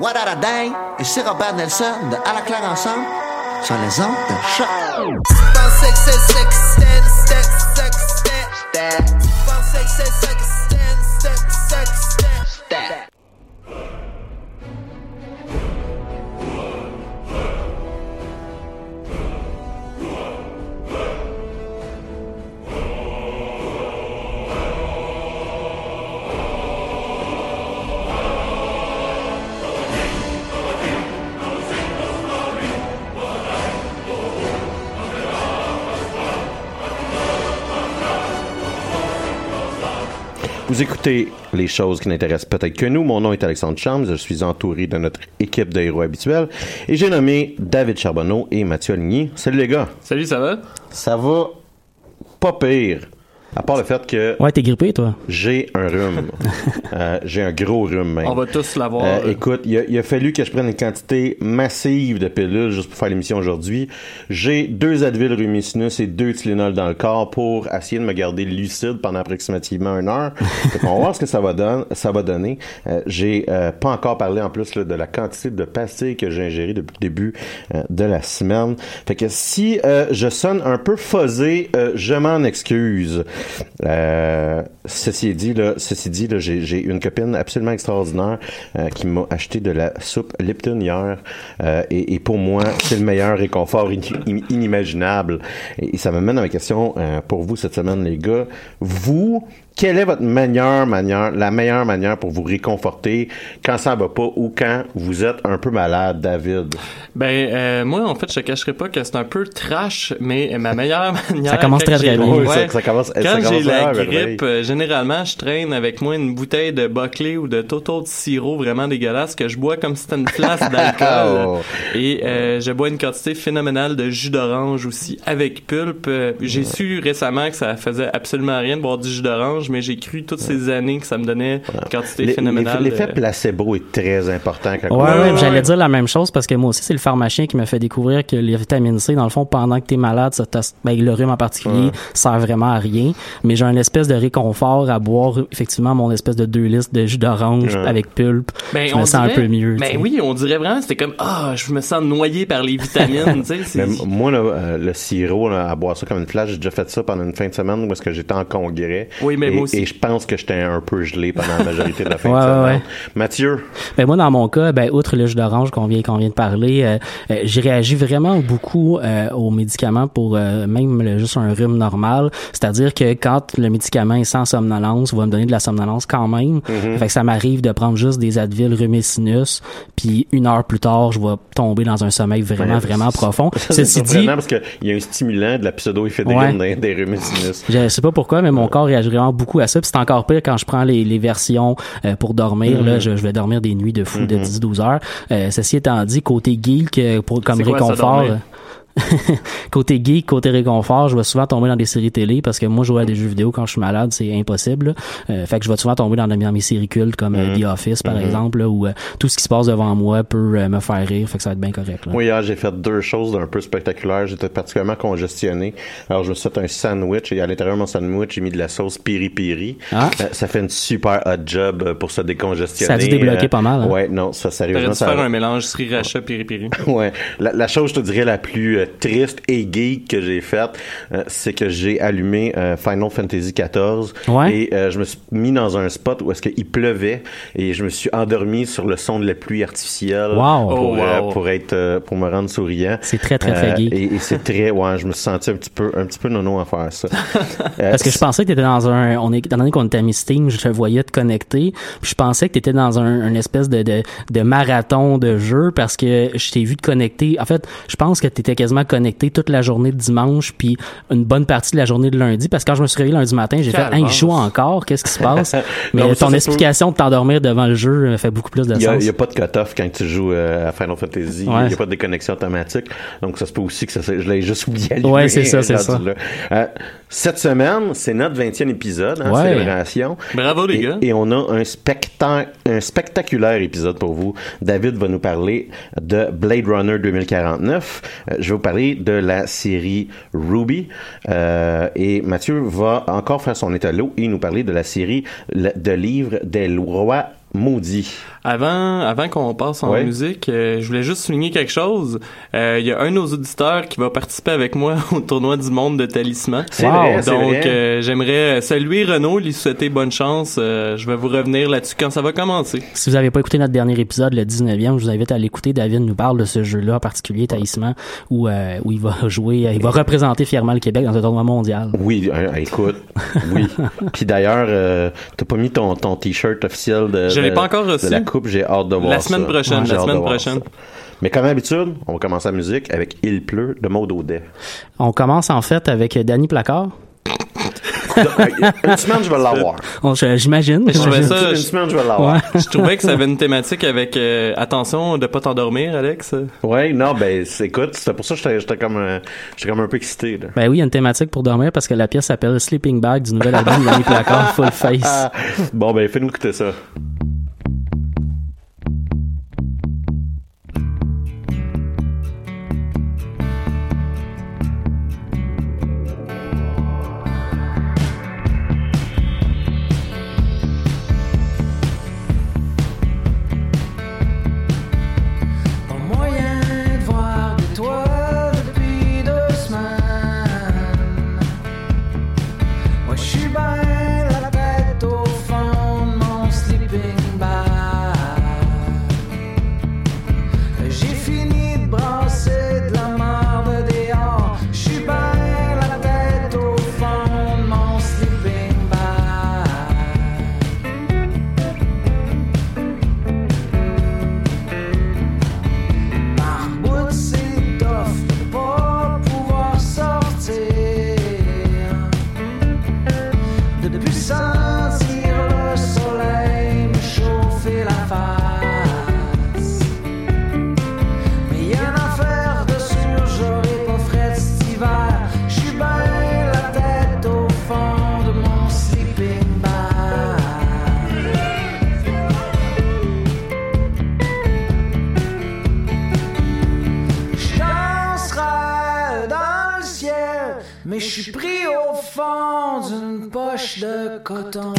What a Day, ici Robert Nelson de À la claire ensemble sur les ondes de choc. Vous écoutez les choses qui n'intéressent peut-être que nous. Mon nom est Alexandre Chambs. Je suis entouré de notre équipe de héros habituels. Et j'ai nommé David Charbonneau et Mathieu Aligny. Salut les gars. Salut, ça va? Ça va pas pire. À part le fait que Ouais, t'es grippé, toi. j'ai un rhume. Euh, j'ai un gros rhume même. On va tous l'avoir. Euh, écoute, il a, il a fallu que je prenne une quantité massive de pilules juste pour faire l'émission aujourd'hui. J'ai deux Advil Rumicinus et deux Tylenol dans le corps pour essayer de me garder lucide pendant approximativement une heure. Fait qu'on va voir ce que ça va, donner. ça va donner. Euh, j'ai euh, pas encore parlé en plus là, de la quantité de pastilles que j'ai ingérées depuis le début euh, de la semaine. Fait que si euh, je sonne un peu fuzzé, euh, je m'en excuse. Euh, ceci dit, là, ceci dit, là, j'ai, j'ai une copine absolument extraordinaire euh, qui m'a acheté de la soupe Lipton hier. Euh, et, et pour moi, c'est le meilleur réconfort in- in- inimaginable. Et, et ça me mène à ma question euh, pour vous cette semaine, les gars. Vous, quelle est votre meilleure manière, la meilleure manière pour vous réconforter quand ça va pas ou quand vous êtes un peu malade, David? Ben, euh, moi, en fait, je te cacherai pas que c'est un peu trash, mais ma meilleure manière. Ça commence quand très, bien. Oui, Ouais. ça, ça commence, ça Quand commence j'ai la grippe, euh, généralement, je traîne avec moi une bouteille de Buckley ou de Toto de sirop vraiment dégueulasse que je bois comme si c'était une flasque d'alcool. Oh. Et euh, je bois une quantité phénoménale de jus d'orange aussi avec pulpe. J'ai su récemment que ça faisait absolument rien de boire du jus d'orange, mais j'ai cru toutes ces années que ça me donnait une quantité L'e- phénoménale. L'effet placebo est très important quand Ouais, on- ouais, j'allais dire la même chose parce que moi aussi, c'est le pharmacien qui m'a fait découvrir que les vitamines C, dans le fond, pendant que t'es malade, ça ben, le rhume en particulier, Ouais. sert vraiment à rien. Mais j'ai un espèce de réconfort à boire, effectivement, mon espèce de deux listes de jus d'orange Ouais. avec pulpe. Ben, je me on sens dirait- un peu mieux. tu Ben oui, on dirait vraiment, c'était comme, ah, je me sens noyé par les vitamines, tu Mais moi, là, euh, le sirop, là, à boire ça comme une flash, j'ai déjà fait ça pendant une fin de semaine où est-ce que j'étais en congrès. Oui, mais Et, je pense que j'étais un peu gelé pendant la majorité de la fin Ouais, de semaine. ouais. Mathieu, Ben moi dans mon cas, ben outre le jus d'orange qu'on vient qu'on vient de parler, euh, euh, j'ai réagi vraiment beaucoup euh, aux médicaments pour euh, même le- juste un rhume normal, c'est-à-dire que quand le médicament est sans somnolence, va me donner de la somnolence quand même. Fait que ça m'arrive de prendre juste des Advil Rumicinus, puis une heure plus tard, je vais tomber dans un sommeil vraiment vraiment profond. c'est Ceci dit, parce qu'il y a un stimulant de la pseudoéphédrine dans des rhumicinus. Je sais pas pourquoi, mais mon corps réagit vraiment beaucoup à ça. Puis c'est encore pire quand je prends les, les versions euh, pour dormir. Là, je, je vais dormir des nuits de fou de 10-12 heures. Euh, ceci étant dit, côté geek, euh, pour, comme réconfort... côté geek, côté réconfort, je vais souvent tomber dans des séries télé parce que moi, jouer à des jeux vidéo quand je suis malade, c'est impossible. Euh, fait que je vais souvent tomber dans, dans mes séries cultes comme euh, Mm-hmm. The Office, par exemple, là, où euh, tout ce qui se passe devant moi peut euh, me faire rire. Fait que ça va être bien correct. Là. Moi, hier, j'ai fait deux choses un peu spectaculaires. J'étais particulièrement congestionné. Alors, je me suis fait un sandwich et à l'intérieur de mon sandwich, j'ai mis de la sauce piri-piri. Ah. Euh, ça fait une super hot job pour se décongestionner. Ça a dû débloquer Euh, pas mal, hein? Ouais, non, ça, sérieusement, dû ça faire un mélange sriracha piri piri. Ouais. La, la chose, je te dirais, la plus triste et geek que j'ai faite, euh, c'est que j'ai allumé euh, Final Fantasy XIV Ouais. et euh, je me suis mis dans un spot où est-ce qu'il pleuvait et je me suis endormi sur le son de la pluie artificielle Wow. pour, Oh, euh, wow. pour être euh, pour me rendre souriant. C'est très, très, très geek. Et, et c'est très, ouais, je me suis senti un petit peu, un petit peu nono à faire ça. Euh, Parce que je pensais que tu étais dans un. On est, étant donné qu'on était à Steam, je te voyais te connecter. Puis je pensais que tu étais dans un, une espèce de, de, de marathon de jeu parce que je t'ai vu te connecter. En fait, je pense que tu étais quasiment connecté toute la journée de dimanche puis une bonne partie de la journée de lundi. Parce que quand je me suis réveillé lundi matin, j'ai fait. Hey, il joue encore, qu'est-ce qui se passe? Mais Non, ton ça explication de t'endormir devant le jeu euh, fait beaucoup plus de Il y a, sens. il y a pas de cut-off quand tu joues euh, à Final Fantasy. Ouais. Il n'y a pas de déconnexion automatique. Donc, ça se peut aussi que ça, je l'ai juste oublié Ouais, c'est ça, c'est ça. Euh, cette semaine, c'est notre 20e épisode, hein, Ouais. célébration. Bravo, les et, gars. Et on a un, specta- un spectaculaire épisode pour vous. David va nous parler de Blade Runner 2049. Euh, je vais vous parler de la série Ruby. Euh, et Mathieu va encore faire son étalot et nous parler de la série de livres des rois maudits. Avant, avant qu'on passe en Ouais. musique, euh, je voulais juste souligner quelque chose. Euh, Il y a un de nos auditeurs qui va participer avec moi au tournoi du monde de talisman. C'est Wow. vrai, Donc, euh, j'aimerais saluer Renaud, lui souhaiter bonne chance. Euh, je vais vous revenir là-dessus quand ça va commencer. Si vous n'avez pas écouté notre dernier épisode, le 19e, je vous invite à l'écouter. David nous parle de ce jeu-là en particulier, Taïsman, où, euh, où il va jouer, il va représenter fièrement le Québec dans un tournoi mondial. Oui, euh, écoute, oui. Puis d'ailleurs, euh, t'as pas mis ton, ton t-shirt officiel de, Je l'ai de- pas encore reçu. de la coupe, j'ai hâte de voir La semaine ça. prochaine, la semaine prochaine. ça. Mais comme d'habitude, on va commencer la musique avec Il pleut de Maud Audet. On commence en fait avec Danny Placard. Une semaine, je vais l'avoir. J'imagine. Je trouvais ça- Une semaine, je vais l'avoir. Ouais. Je trouvais que ça avait une thématique avec euh, attention de pas t'endormir, Alex. Ouais, non, ben, c'est- écoute, c'était pour ça que j'étais- j'étais comme, euh, j'étais comme un peu excité, là. Ben oui, il y a une thématique pour dormir parce que la pièce s'appelle Sleeping Bag du nouvel album de Danny Placard, Full Face. Bon, ben, fais-nous écouter ça. Mais je suis pris au fond d'une poche de coton.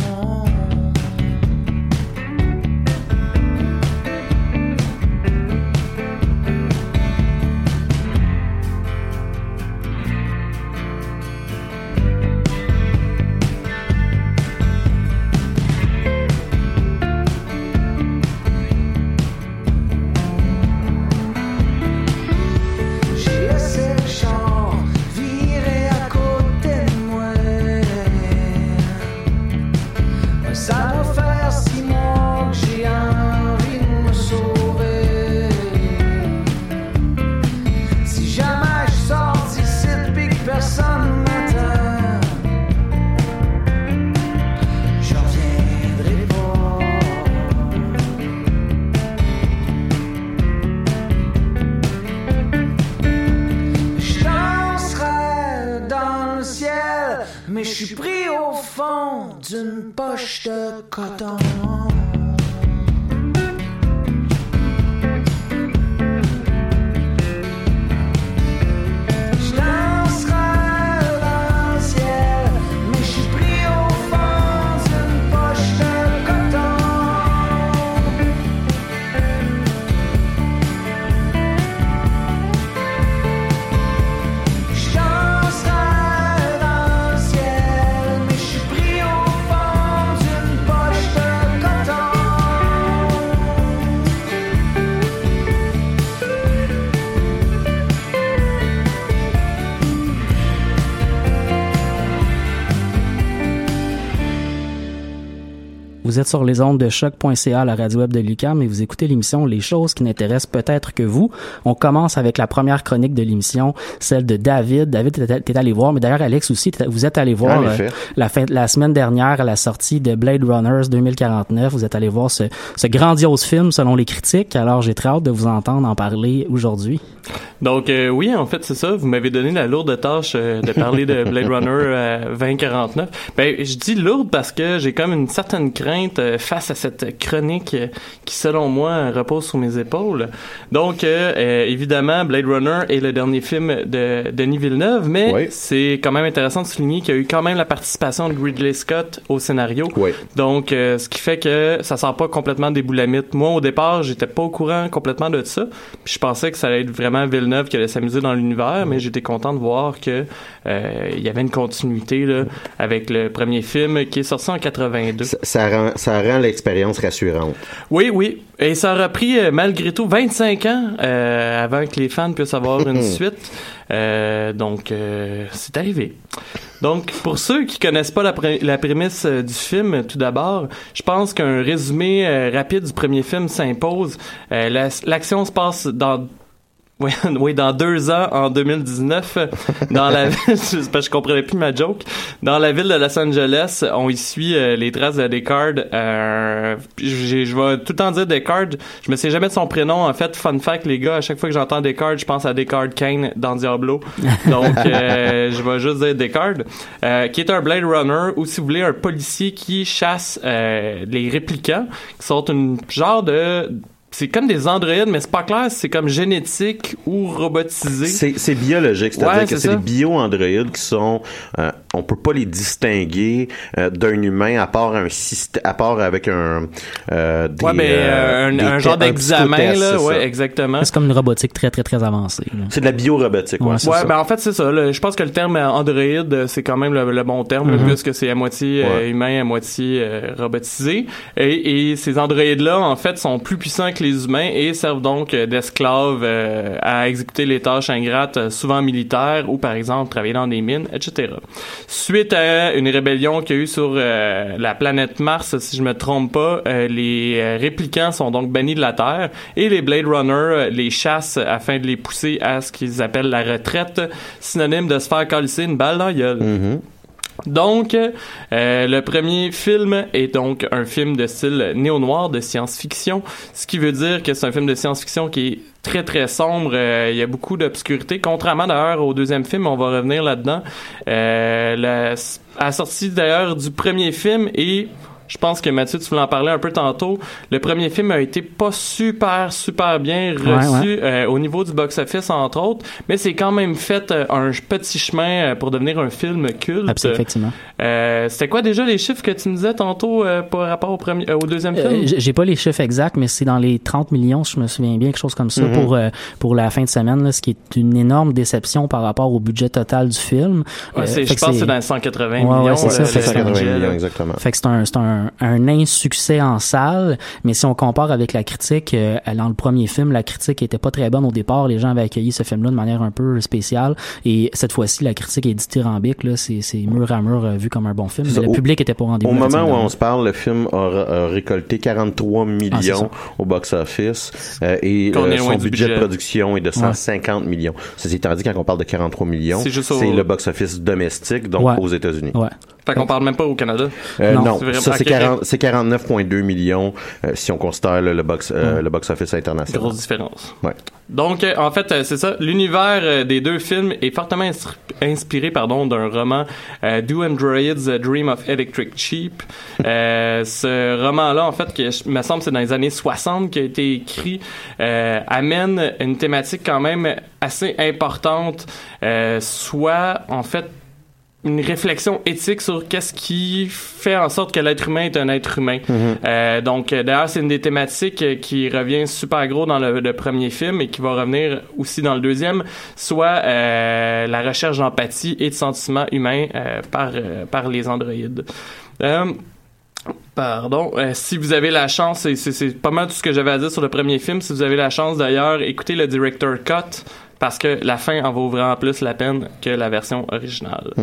Êtes sur les ondes de choc.ca, la radio web de Lucam, et vous écoutez l'émission Les choses qui n'intéressent peut-être que vous. On commence avec la première chronique de l'émission, celle de David. David, t'es allé voir, mais d'ailleurs Alex aussi, vous êtes allé voir euh, la, fin, la semaine dernière à la sortie de Blade Runners 2049. Vous êtes allé voir ce, ce grandiose film selon les critiques. Alors j'ai très hâte de vous entendre en parler aujourd'hui. Donc euh, oui, en fait, c'est ça. Vous m'avez donné la lourde tâche euh, de parler de Blade Runner euh, 2049. Ben, je dis lourde parce que j'ai comme une certaine crainte euh, face à cette chronique qui, selon moi, repose sur mes épaules. Donc, euh, euh, évidemment, Blade Runner est le dernier film de Denis Villeneuve, mais Oui. c'est quand même intéressant de souligner qu'il y a eu quand même la participation de Ridley Scott au scénario. Oui. Donc, euh, ce qui fait que ça sort pas complètement des boulamites. Moi, au départ, j'étais pas au courant complètement de ça. Puis je pensais que ça allait être vraiment Villeneuve qui allait s'amuser dans l'univers, mais j'étais content de voir que euh, il y avait une continuité là, avec le premier film qui est sorti en 82. Ça, ça rend, ça rend l'expérience rassurante. Oui, oui. Et ça aura pris, euh, malgré tout, 25 ans euh, avant que les fans puissent avoir une suite. Euh, donc, euh, c'est arrivé. Donc, pour ceux qui connaissent pas la, pré- la prémisse du film, tout d'abord, je pense qu'un résumé rapide du premier film s'impose. La- L'action se passe dans oui, oui, dans deux ans, en 2019, dans la c'est parce que je comprenais plus ma joke. Dans la ville de Los Angeles, on y suit euh, les traces de Descartes. Euh, je vais tout le temps dire Descartes. Je me sais jamais de son prénom. En fait, fun fact, les gars, à chaque fois que j'entends Descartes, je pense à Descartes Kane dans Diablo. Donc, euh, je vais juste dire Descartes, euh, qui est un Blade Runner ou si vous voulez un policier qui chasse euh, les réplicants, qui sont une genre de c'est comme des androïdes, mais c'est pas clair si c'est comme génétique ou robotisé. C'est biologique, c'est-à-dire Ouais, que c'est des bio-androïdes qui sont, euh, on peut pas les distinguer euh, d'un humain à part un système, à part avec un, euh, des, ouais, mais euh, un, des un genre d'examen, là, ouais, exactement. C'est comme une robotique très très très avancée. C'est de la biorobotique, ouais. Ouais, Ouais, ben en fait c'est ça. là. Je pense que le terme euh, androïde euh, c'est quand même le, le bon terme là, Mhm. puisque c'est à moitié euh, humain, à moitié euh, robotisé. Et, et ces androïdes là en fait sont plus puissants que les humains et servent donc euh, d'esclaves euh, à exécuter les tâches ingrates, euh, souvent militaires ou par exemple travailler dans des mines, etc. Suite à une rébellion qu'il y a eu sur la planète Mars, si je me trompe pas, les réplicants sont donc bannis de la Terre et les Blade Runner les chassent afin de les pousser à ce qu'ils appellent la retraite, synonyme de se faire calisser une balle dans la gueule. Donc, euh, le premier film est donc un film de style néo-noir, de science-fiction, ce qui veut dire que c'est un film de science-fiction qui est très très sombre, euh, il y a beaucoup d'obscurité, contrairement d'ailleurs au deuxième film, on va revenir là-dedans. Euh, la, la sortie d'ailleurs du premier film et je pense que Mathieu, tu voulais en parler un peu tantôt. Le premier film a été pas super, super bien reçu Ouais, euh, au niveau du box-office, entre autres, mais c'est quand même fait euh, un petit chemin euh, pour devenir un film culte. Absolument, effectivement. Euh, C'était quoi déjà les chiffres que tu me disais tantôt euh, par rapport au, premier, euh, au deuxième film? J'ai pas les chiffres exacts, mais c'est dans les 30 millions, si je me souviens bien, quelque chose comme ça, Mhm. pour euh, pour la fin de semaine, là, ce qui est une énorme déception par rapport au budget total du film. Ouais, Euh, je pense que c'est dans les 180 Ouais, ouais, millions. c'est ça, le- fait le que c'est un- budget, là. millions, exactement. Fait que c'est un, c'est un, un insuccès en salle, mais si on compare avec la critique, euh, dans le premier film, la critique était pas très bonne au départ. Les gens avaient accueilli ce film-là de manière un peu spéciale, et cette fois-ci, la critique est dithyrambique. Là, c'est, c'est mur à mur euh, vu comme un bon film. C'est Mais ça. le Au- public était pas rendez-vous. Au moment où on se parle, le film a, a récolté 43 Ah, millions au box-office euh, et euh, son budget, budget. de production est de 150 millions. Ceci étant dit, quand on parle de 43 millions, C'est juste au- c'est le box-office domestique, donc Ouais. aux États-Unis. Ouais. Fait qu'on parle même pas au Canada. Euh, Non. non, C'est vraiment- ça c'est ok, 40 c'est 49,2 millions euh, si on considère le, le box euh, le box-office international. Grosse différence. Ouais. Donc, euh, en fait, euh, c'est ça. L'univers des deux films est fortement inspiré pardon d'un roman Do Androids Dream of Electric Sheep. Ce roman-là, en fait, qui me semble c'est dans les années 60 qui a été écrit, amène une thématique quand même assez importante, soit en fait une réflexion éthique sur qu'est-ce qui fait en sorte que l'être humain est un être humain. Euh, donc, euh, d'ailleurs, c'est une des thématiques euh, qui revient super gros dans le, le premier film et qui va revenir aussi dans le deuxième, soit euh, la recherche d'empathie et de sentiments humains euh, par, euh, par les androïdes. Pardon. Euh, si vous avez la chance, c'est pas mal tout ce que j'avais à dire sur le premier film, si vous avez la chance d'ailleurs, écoutez le director cut parce que la fin en vaut vraiment plus la peine que la version originale.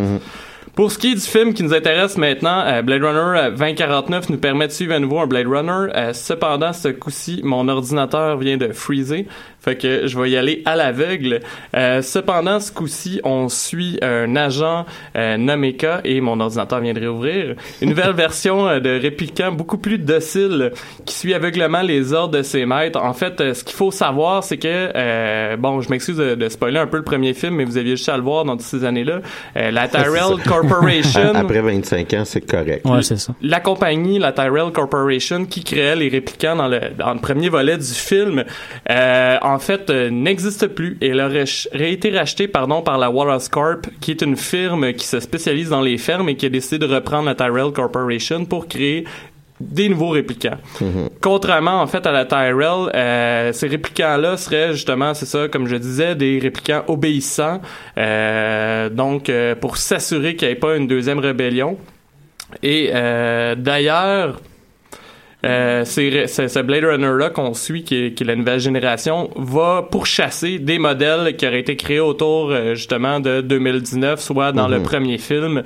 Pour ce qui est du film qui nous intéresse maintenant, euh, Blade Runner euh, 2049 nous permet de suivre à nouveau un Blade Runner. Euh, cependant, ce coup-ci, mon ordinateur vient de freezer. Fait que je vais y aller à l'aveugle. Euh, cependant, ce coup-ci, on suit un agent euh, Nameka et mon ordinateur vient de réouvrir. Une nouvelle version euh, de répliquant beaucoup plus docile qui suit aveuglement les ordres de ses maîtres. En fait, euh, ce qu'il faut savoir, c'est que, euh, bon, je m'excuse de, de spoiler un peu le premier film, mais vous aviez juste à le voir dans toutes ces années-là. Euh, la Tyrell Corporation Après 25 ans, c'est correct. Ouais, c'est ça. la compagnie, la Tyrell Corporation, qui créait les réplicants dans le, dans le premier volet du film, euh, en fait, euh, n'existe plus. Et elle aurait été rachetée pardon, par la Wallace Corp, qui est une firme qui se spécialise dans les fermes et qui a décidé de reprendre la Tyrell Corporation pour créer des nouveaux réplicants. Contrairement en fait à la Tyrell, euh, ces réplicants-là seraient justement, c'est ça, comme je disais, des réplicants obéissants. Euh, donc, euh, pour s'assurer qu'il n'y ait pas une deuxième rébellion. Et d'ailleurs, euh, c'est ce Blade Runner-là qu'on suit, qui est, qui est la nouvelle génération, va pourchasser des modèles qui auraient été créés autour euh, justement de 2019, soit dans le premier film.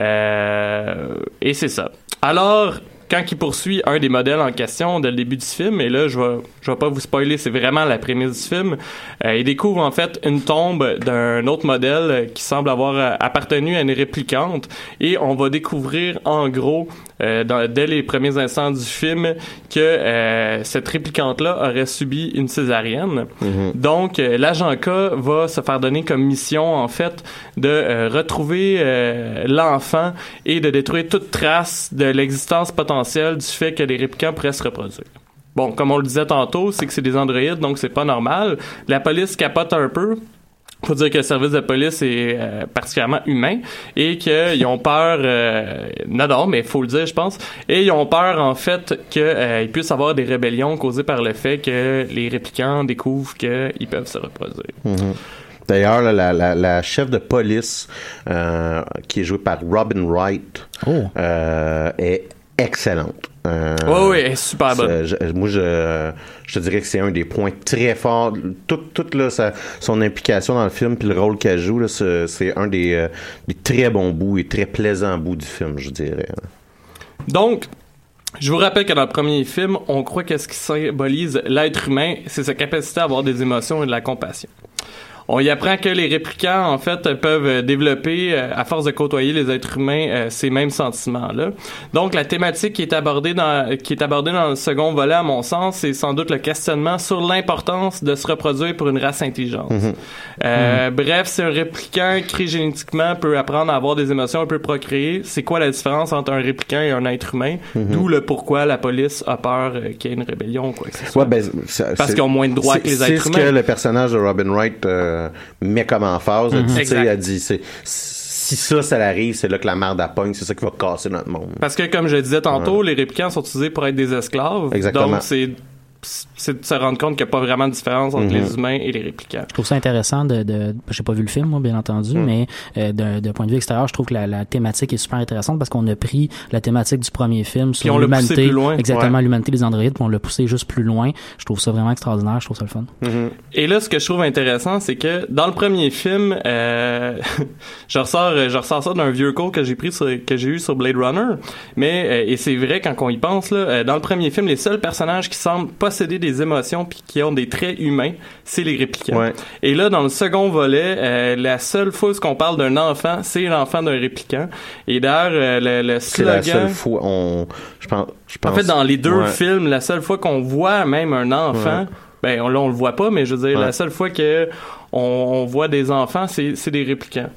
Euh, et c'est ça. Alors, quand il poursuit un des modèles en question dès le début du film, et là, je vais, je vais pas vous spoiler, c'est vraiment la prémisse du film, euh, il découvre en fait une tombe d'un autre modèle euh, qui semble avoir euh, appartenu à une réplicante, et on va découvrir en gros, euh, dans- dès les premiers instants du film, que euh, cette réplicante-là aurait subi une césarienne. Donc, euh, l'agent K va se faire donner comme mission, en fait, de retrouver l'enfant et de détruire toute trace de l'existence potentielle du fait que les réplicants pourraient se reproduire. Bon, comme on le disait tantôt, c'est que c'est des androïdes, donc c'est pas normal. La police capote un peu. Faut dire que le service de police est euh, particulièrement humain et qu'ils ont peur, euh, non, non, mais faut le dire, je pense, et ils ont peur en fait qu'il puisse y avoir des rébellions causées par le fait que les réplicants découvrent qu'ils peuvent se reproduire. D'ailleurs, la, la, la chef de police, euh, qui est jouée par Robin Wright, Oh. euh, est excellente. Euh, Oui, oui, elle est super bonne. je- moi, je, je te dirais que c'est un des points très forts. Toute, toute là, sa- son implication dans le film puis le rôle qu'elle joue, c'est un des, euh, des très bons bouts et très plaisants bouts du film, je dirais. Donc, je vous rappelle que dans le premier film, on croit que ce qui symbolise l'être humain, c'est sa capacité à avoir des émotions et de la compassion. On y apprend que les réplicants, en fait, peuvent développer, euh, à force de côtoyer les êtres humains, euh, ces mêmes sentiments-là. Donc, la thématique qui est abordée dans, qui est abordée dans le second volet, à mon sens, c'est sans doute le questionnement sur l'importance de se reproduire pour une race intelligente. Euh, Bref, si un répliquant créé génétiquement peut apprendre à avoir des émotions, peut procréer, c'est quoi la différence entre un répliquant et un être humain? D'où le pourquoi la police a peur euh, qu'il y ait une rébellion ou quoi que ce soit. Ouais, ben, ça- Parce c'est- qu'ils ont moins de droits c'est- que les C'est êtres ce humains. que le personnage de Robin Wright euh, met comme tu sais, Exact. elle dit, c'est- si ça, ça arrive, c'est là que la merde à pogne, c'est ça qui va casser notre monde. Parce que, comme je disais tantôt, les réplicants sont utilisés pour être des esclaves. Exactement. Donc, c'est c'est de se rendre compte qu'il n'y a pas vraiment de différence entre Mhm. les humains et les réplicants. Je trouve ça intéressant de, de j'ai pas vu le film moi bien entendu Mm. mais euh, d'un point de vue extérieur je trouve que la, la thématique est super intéressante parce qu'on a pris la thématique du premier film sur l'humanité exactement Ouais. l'humanité des androïdes puis on l'a poussé juste plus loin je trouve ça vraiment extraordinaire je trouve ça le fun Et là, ce que je trouve intéressant, c'est que dans le premier film, euh, je ressors, je ressors ça d'un vieux cours que j'ai pris sur, que j'ai eu sur Blade Runner. Mais euh, et c'est vrai quand on y pense là, dans le premier film, les seuls personnages qui semblent posséder des émotions puis qui ont des traits humains, c'est les réplicants. Ouais. Et là, dans le second volet, euh, la seule fois qu'on parle d'un enfant, c'est l'enfant d'un réplicant. Et d'ailleurs, euh, le, C'est la slogan. seule fois, on, je pense, je pense. En fait, dans les deux Ouais. films, la seule fois qu'on voit même un enfant, ben on, là on le voit pas, mais je veux dire, Ouais. la seule fois que on, on voit des enfants, c'est c'est des réplicants.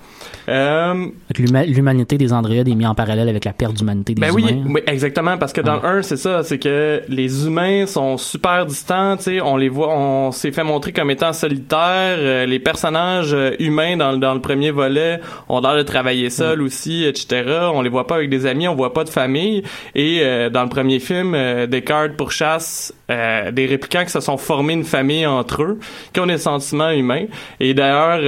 Euh, L'humanité des androïdes est mise en parallèle avec la perte d'humanité des ben humains. oui, oui, exactement, parce que dans le 1, c'est ça, c'est que les humains sont super distants, tu sais, on les voit, on s'est fait montrer comme étant solitaires, euh, les personnages euh, humains dans, le- dans le premier volet ont l'air de travailler seuls aussi, etc. On les voit pas avec des amis, on voit pas de famille, et euh, dans le premier film, euh, Descartes pourchasse des réplicants qui se sont formés une famille entre eux, qui ont des sentiments humains, et d'ailleurs,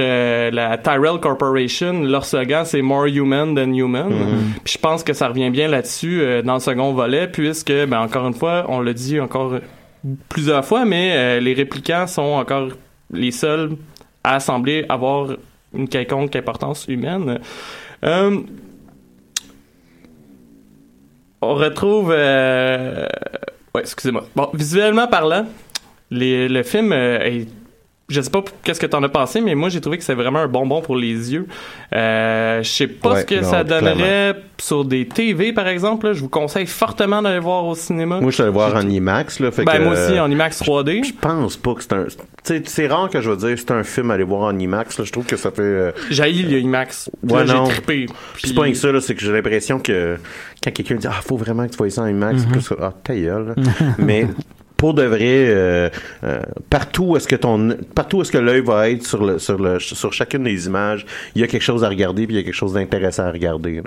la Tyrell Corporation, leur slogan, c'est More Human Than Human, puis je pense que ça revient bien là-dessus euh, dans le second volet, puisque, ben, encore une fois, on l'a dit encore plusieurs fois, mais euh, les réplicants sont encore les seuls à sembler avoir une quelconque importance humaine. Euh, on retrouve... Ouais, excusez-moi. Bon, visuellement parlant, les, le film est je sais pas qu'est-ce que t'en as pensé, mais moi j'ai trouvé que c'est vraiment un bonbon pour les yeux. Euh, je sais pas Ouais, ce que non, ça donnerait clairement. sur des TV par exemple. là. Je vous conseille fortement d'aller voir au cinéma. Moi, je suis allé voir en IMAX, là. Fait ben que, moi aussi en IMAX 3D. Je pense pas que c'est un. C'est rare que je veux dire c'est un film à aller voir en IMAX. Là. Je trouve que ça fait. euh, J'ai le IMAX. Ouais, là, non. trippé. Puis- c'est pas que ça, là, c'est que j'ai l'impression que quand quelqu'un dit Ah, faut vraiment que tu vois ça en IMAX, c'est plus ça, Ah, ta gueule. Mais pour de vrai, euh, euh, partout est-ce que ton partout est-ce que l'œil va être sur le sur le sur chacune des images, il y a quelque chose à regarder puis il y a quelque chose d'intéressant à regarder.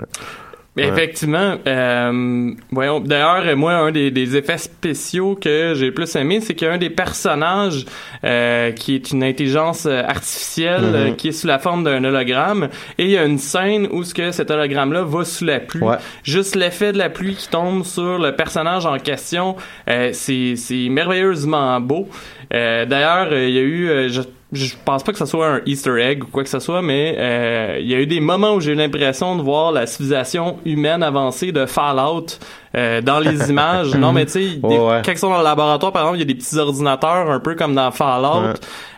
Ouais. Effectivement. Euh, voyons, D'ailleurs, moi, un des, des effets spéciaux que j'ai plus aimé, c'est qu'il y a un des personnages euh, qui est une intelligence euh, artificielle Mhm. euh, qui est sous la forme d'un hologramme. Et il y a une scène où ce que cet hologramme-là va sous la pluie. Ouais. Juste l'effet de la pluie qui tombe sur le personnage en question, euh, c'est c'est merveilleusement beau. Euh, D'ailleurs, il y a eu... je, je pense pas que ce soit un Easter egg ou quoi que ce soit, mais euh, il y a eu des moments où j'ai eu l'impression de voir la civilisation humaine avancée de Fallout euh, dans les images. non, mais tu sais, des- Ouais, quand ils sont dans le laboratoire, par exemple, il y a des petits ordinateurs un peu comme dans Fallout. Ouais.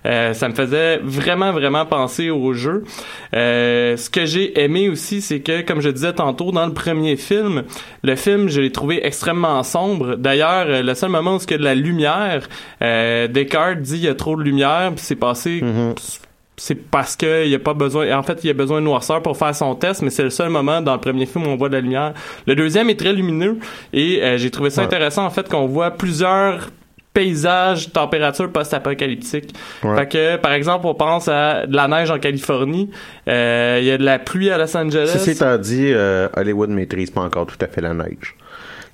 Euh, ça me faisait vraiment, vraiment penser au jeu. Euh, ce que j'ai aimé aussi, c'est que, comme je disais tantôt, dans le premier film, le film, je l'ai trouvé extrêmement sombre. D'ailleurs, euh, le seul moment où il y a de la lumière, euh, Descartes dit il y a trop de lumière, puis c'est passé... C'est parce que il y a pas besoin. En fait, il y a besoin de noirceur pour faire son test, mais c'est le seul moment dans le premier film où on voit de la lumière. Le deuxième est très lumineux et euh, j'ai trouvé ça Ouais. intéressant en fait qu'on voit plusieurs paysages, températures post-apocalyptiques. Ouais. Fait que, par exemple, on pense à de la neige en Californie, euh, il y a de la pluie à Los Angeles. Ceci étant dit, euh, Hollywood maîtrise pas encore tout à fait la neige.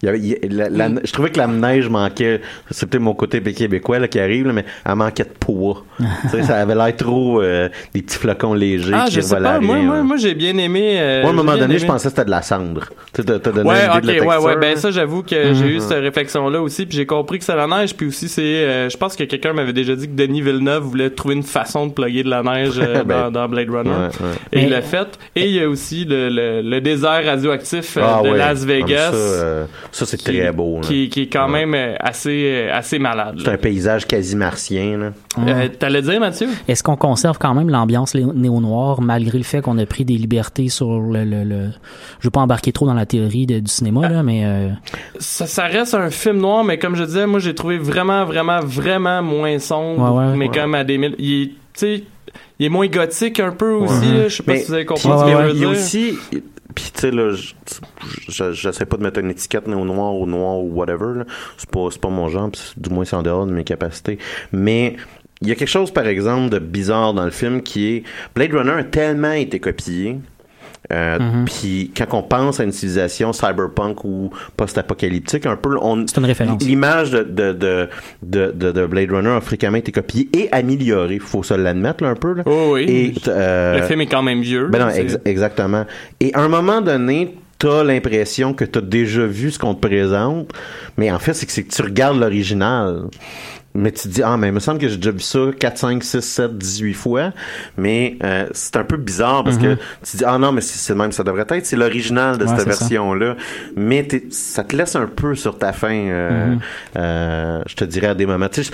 Il y avait- il y a- la- la- Mm. Je trouvais que la neige manquait. C'est peut-être mon côté québécois là, qui arrive, là, mais elle manquait de poids. tu sais, ça avait l'air trop euh, des petits flocons légers Ah, qui je sais pas. Moi, rien, moi, là. moi j'ai bien aimé. euh, Moi, à un moment donné, aimé. je pensais que c'était de la cendre. Tu sais, t'as t'as donné Ouais, une de la ouais, ouais. texture, Ben ça, j'avoue que j'ai eu Mhm. cette réflexion-là aussi, puis j'ai compris que c'est la neige, puis aussi c'est, euh, je pense que quelqu'un m'avait déjà dit que Denis Villeneuve voulait trouver une façon de plugger de la neige euh, Ben, dans, dans Blade Runner, ouais, ouais. et il l'a fait. Et il y a aussi le, le, le désert radioactif euh, Ah de ouais. Las Vegas, Ah, Ça, c'est qui- très beau. là. qui, qui est quand Ouais. même euh, assez, euh, assez malade. C'est un paysage quasi martien. Là. Euh, T'allais dire, Mathieu? Est-ce qu'on conserve quand même l'ambiance néo-noire malgré le fait qu'on a pris des libertés sur le, le, le- je veux pas embarquer trop dans la théorie de- du cinéma là, mais euh, ça, ça reste un film noir, mais comme je disais, moi j'ai trouvé vraiment, vraiment, vraiment moins sombre, Ouais, ouais. mais comme à des mille. Il est, tu sais, il est moins gothique un peu aussi, Ouais. là. je sais pas Mais- si vous avez compris ce que mais je veux il y a dire. aussi, puis tu sais là, je- je- j'essaie pas de mettre une étiquette néo noir ou noir ou whatever. C'est pas, pas mon genre, du moins c'est en dehors de mes capacités. Mais il y a quelque chose, par exemple, de bizarre dans le film qui est Blade Runner a tellement été copié. Euh, Mhm. Puis quand on pense à une civilisation cyberpunk ou post-apocalyptique, un peu, on c'est une référence. l'image de, de, de, de, de- de Blade Runner a fréquemment été copiée et améliorée, faut se l'admettre là, un peu. Là. Oh oui. Et, euh, Le film est quand même vieux. ben non, ex- exactement. Et à un moment donné, t'as l'impression que t'as déjà vu ce qu'on te présente, mais en fait, c'est que, c'est que tu regardes l'original. Mais tu te dis, ah, mais il me semble que j'ai déjà vu ça 4, 5, 6, 7, 18 fois. Mais euh, c'est un peu bizarre parce que tu te dis, ah non, mais c'est même, ça devrait être. C'est l'original de Ouais, cette version-là. Mais ça te laisse un peu sur ta fin, euh, euh, je te dirais à des moments. Tu sais,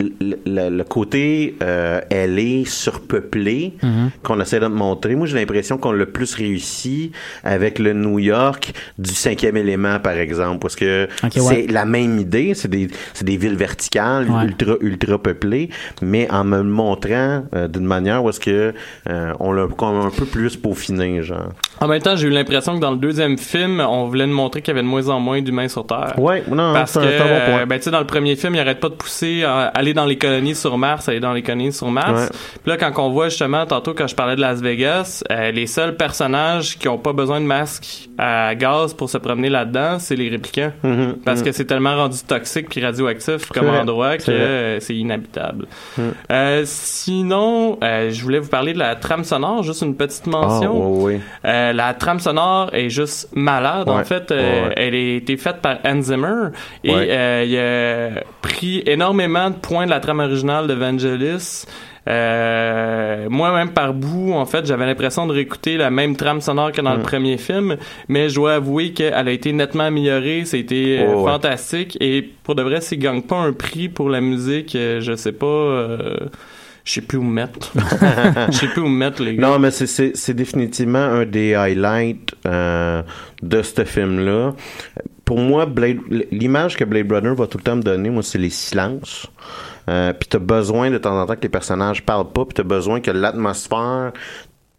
le, le- le côté euh, LA surpeuplé Mhm. qu'on essaie de montrer. Moi, j'ai l'impression qu'on l'a plus réussi avec le New York du cinquième élément, par exemple, parce que c'est ouais. la même idée. C'est des, c'est des villes verticales, Ouais. ultra, ultra peuplées, mais en me le montrant euh, d'une manière où est-ce que euh, on l'a comme un peu plus peaufiné, genre. En même temps, j'ai eu l'impression que dans le deuxième film, on voulait nous montrer qu'il y avait de moins en moins d'humains sur Terre. Ouais, non, Parce c'est que, un, bon point. euh, ben, tu sais, dans le premier film, il arrête pas de pousser à aller dans les colonies sur Mars, aller dans les colonies sur Mars. Puis là, quand on voit justement, tantôt, quand je parlais de Las Vegas, euh, les seuls personnages qui ont pas besoin de masque à gaz pour se promener là-dedans, c'est les réplicants. Mhm, Parce que c'est tellement rendu toxique puis radioactif comme vrai, endroit que euh, c'est inhabitable. Mhm. Euh, sinon, je voulais vous parler de la trame sonore, juste une petite mention. Ah, ouais, ouais. Euh, la trame sonore est juste malade. En fait, Ouais. elle a été faite par Hans Zimmer et il a pris énormément de points de la trame originale de Vangelis. Euh, moi-même par bout, en fait, j'avais l'impression de réécouter la même trame sonore que dans le Mm. premier film, mais je dois avouer qu'elle a été nettement améliorée. C'était euh, Oh, ouais. fantastique et pour de vrai, s'il gagne pas un prix pour la musique, euh, je sais pas. euh, je sais plus où me mettre. Je sais plus où me mettre, les gars. Non, mais c'est définitivement un des highlights euh, de ce film-là. Pour moi, l'image que Blade Runner va tout le temps me donner, moi, c'est les silences. Euh, puis t'as besoin de temps en temps que les personnages parlent pas, puis t'as besoin que l'atmosphère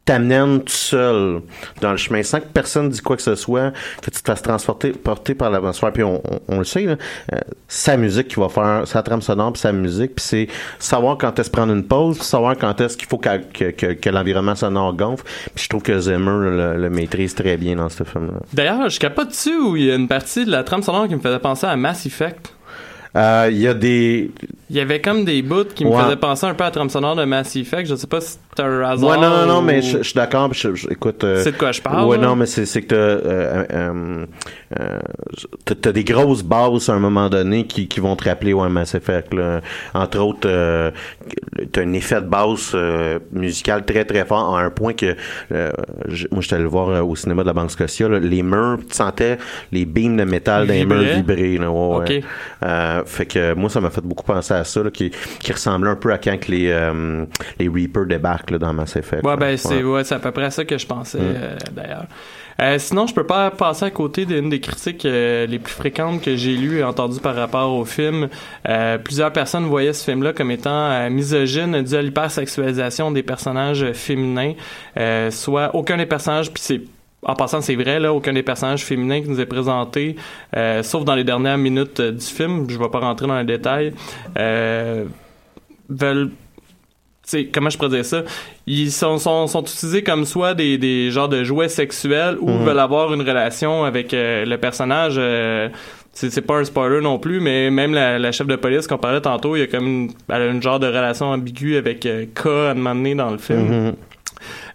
t'amène tout seul dans le chemin sans que personne dise quoi que ce soit, que tu te fasses transporter porter par l'atmosphère. Puis on, on, on le sait, là, euh, sa musique qui va faire sa trame sonore puis sa musique, puis c'est savoir quand est-ce prendre une pause, puis savoir quand est-ce qu'il faut que, que, que, que l'environnement sonore gonfle. Puis je trouve que Zimmer le, le maîtrise très bien dans ce film-là. D'ailleurs, je capote dessus où il y a une partie de la trame sonore qui me faisait penser à Mass Effect. Euh, Il y a des... Il y avait comme des bouts qui me Ouais. faisaient penser un peu à la trame sonore de Mass Effect. Je sais pas si c'est un hasard. Ouais, non, non, non, ou- mais je, je suis d'accord. puis je- je- écoute, euh, C'est de quoi je parle, Ouais, là? non, mais c'est que t'as, euh, euh, euh, t'as- des grosses bases à un moment donné qui, qui vont te rappeler ouais, Mass Effect. Là. Entre autres, t'as un effet de basse musical très très fort à un point que je- moi j'étais allé le voir au cinéma de la Banque Scotia. là, les murs, tu sentais les beams de métal les murs Vibrer? Là, ouais, fait que moi ça m'a fait beaucoup penser à ça, là, qui, qui ressemblait un peu à quand que les euh, les Reapers débarquent là, dans Mass Effect. Ouais, là. ben c'est Ouais. c'est à peu près à ça que je pensais Mm. euh, d'ailleurs. Euh, sinon, je peux pas passer à côté d'une des critiques euh, les plus fréquentes que j'ai lues et entendues par rapport au film. Euh, plusieurs personnes voyaient ce film-là comme étant misogyne dû à l'hypersexualisation des personnages féminins. Soit aucun des personnages, puis c'est en passant, c'est vrai, là, aucun des personnages féminins qui nous est présenté, euh, sauf dans les dernières minutes euh, du film, je vais pas rentrer dans les détails, euh, veulent comment je pourrais dire ça? Ils sont, sont, sont utilisés comme soit des, des genres de jouets sexuels ou Mhm. veulent avoir une relation avec le personnage. c'est pas un spoiler non plus, mais même la, la chef de police qu'on parlait tantôt, il y a comme une, elle a une genre de relation ambiguë avec K à un moment donné dans le film. Mhm.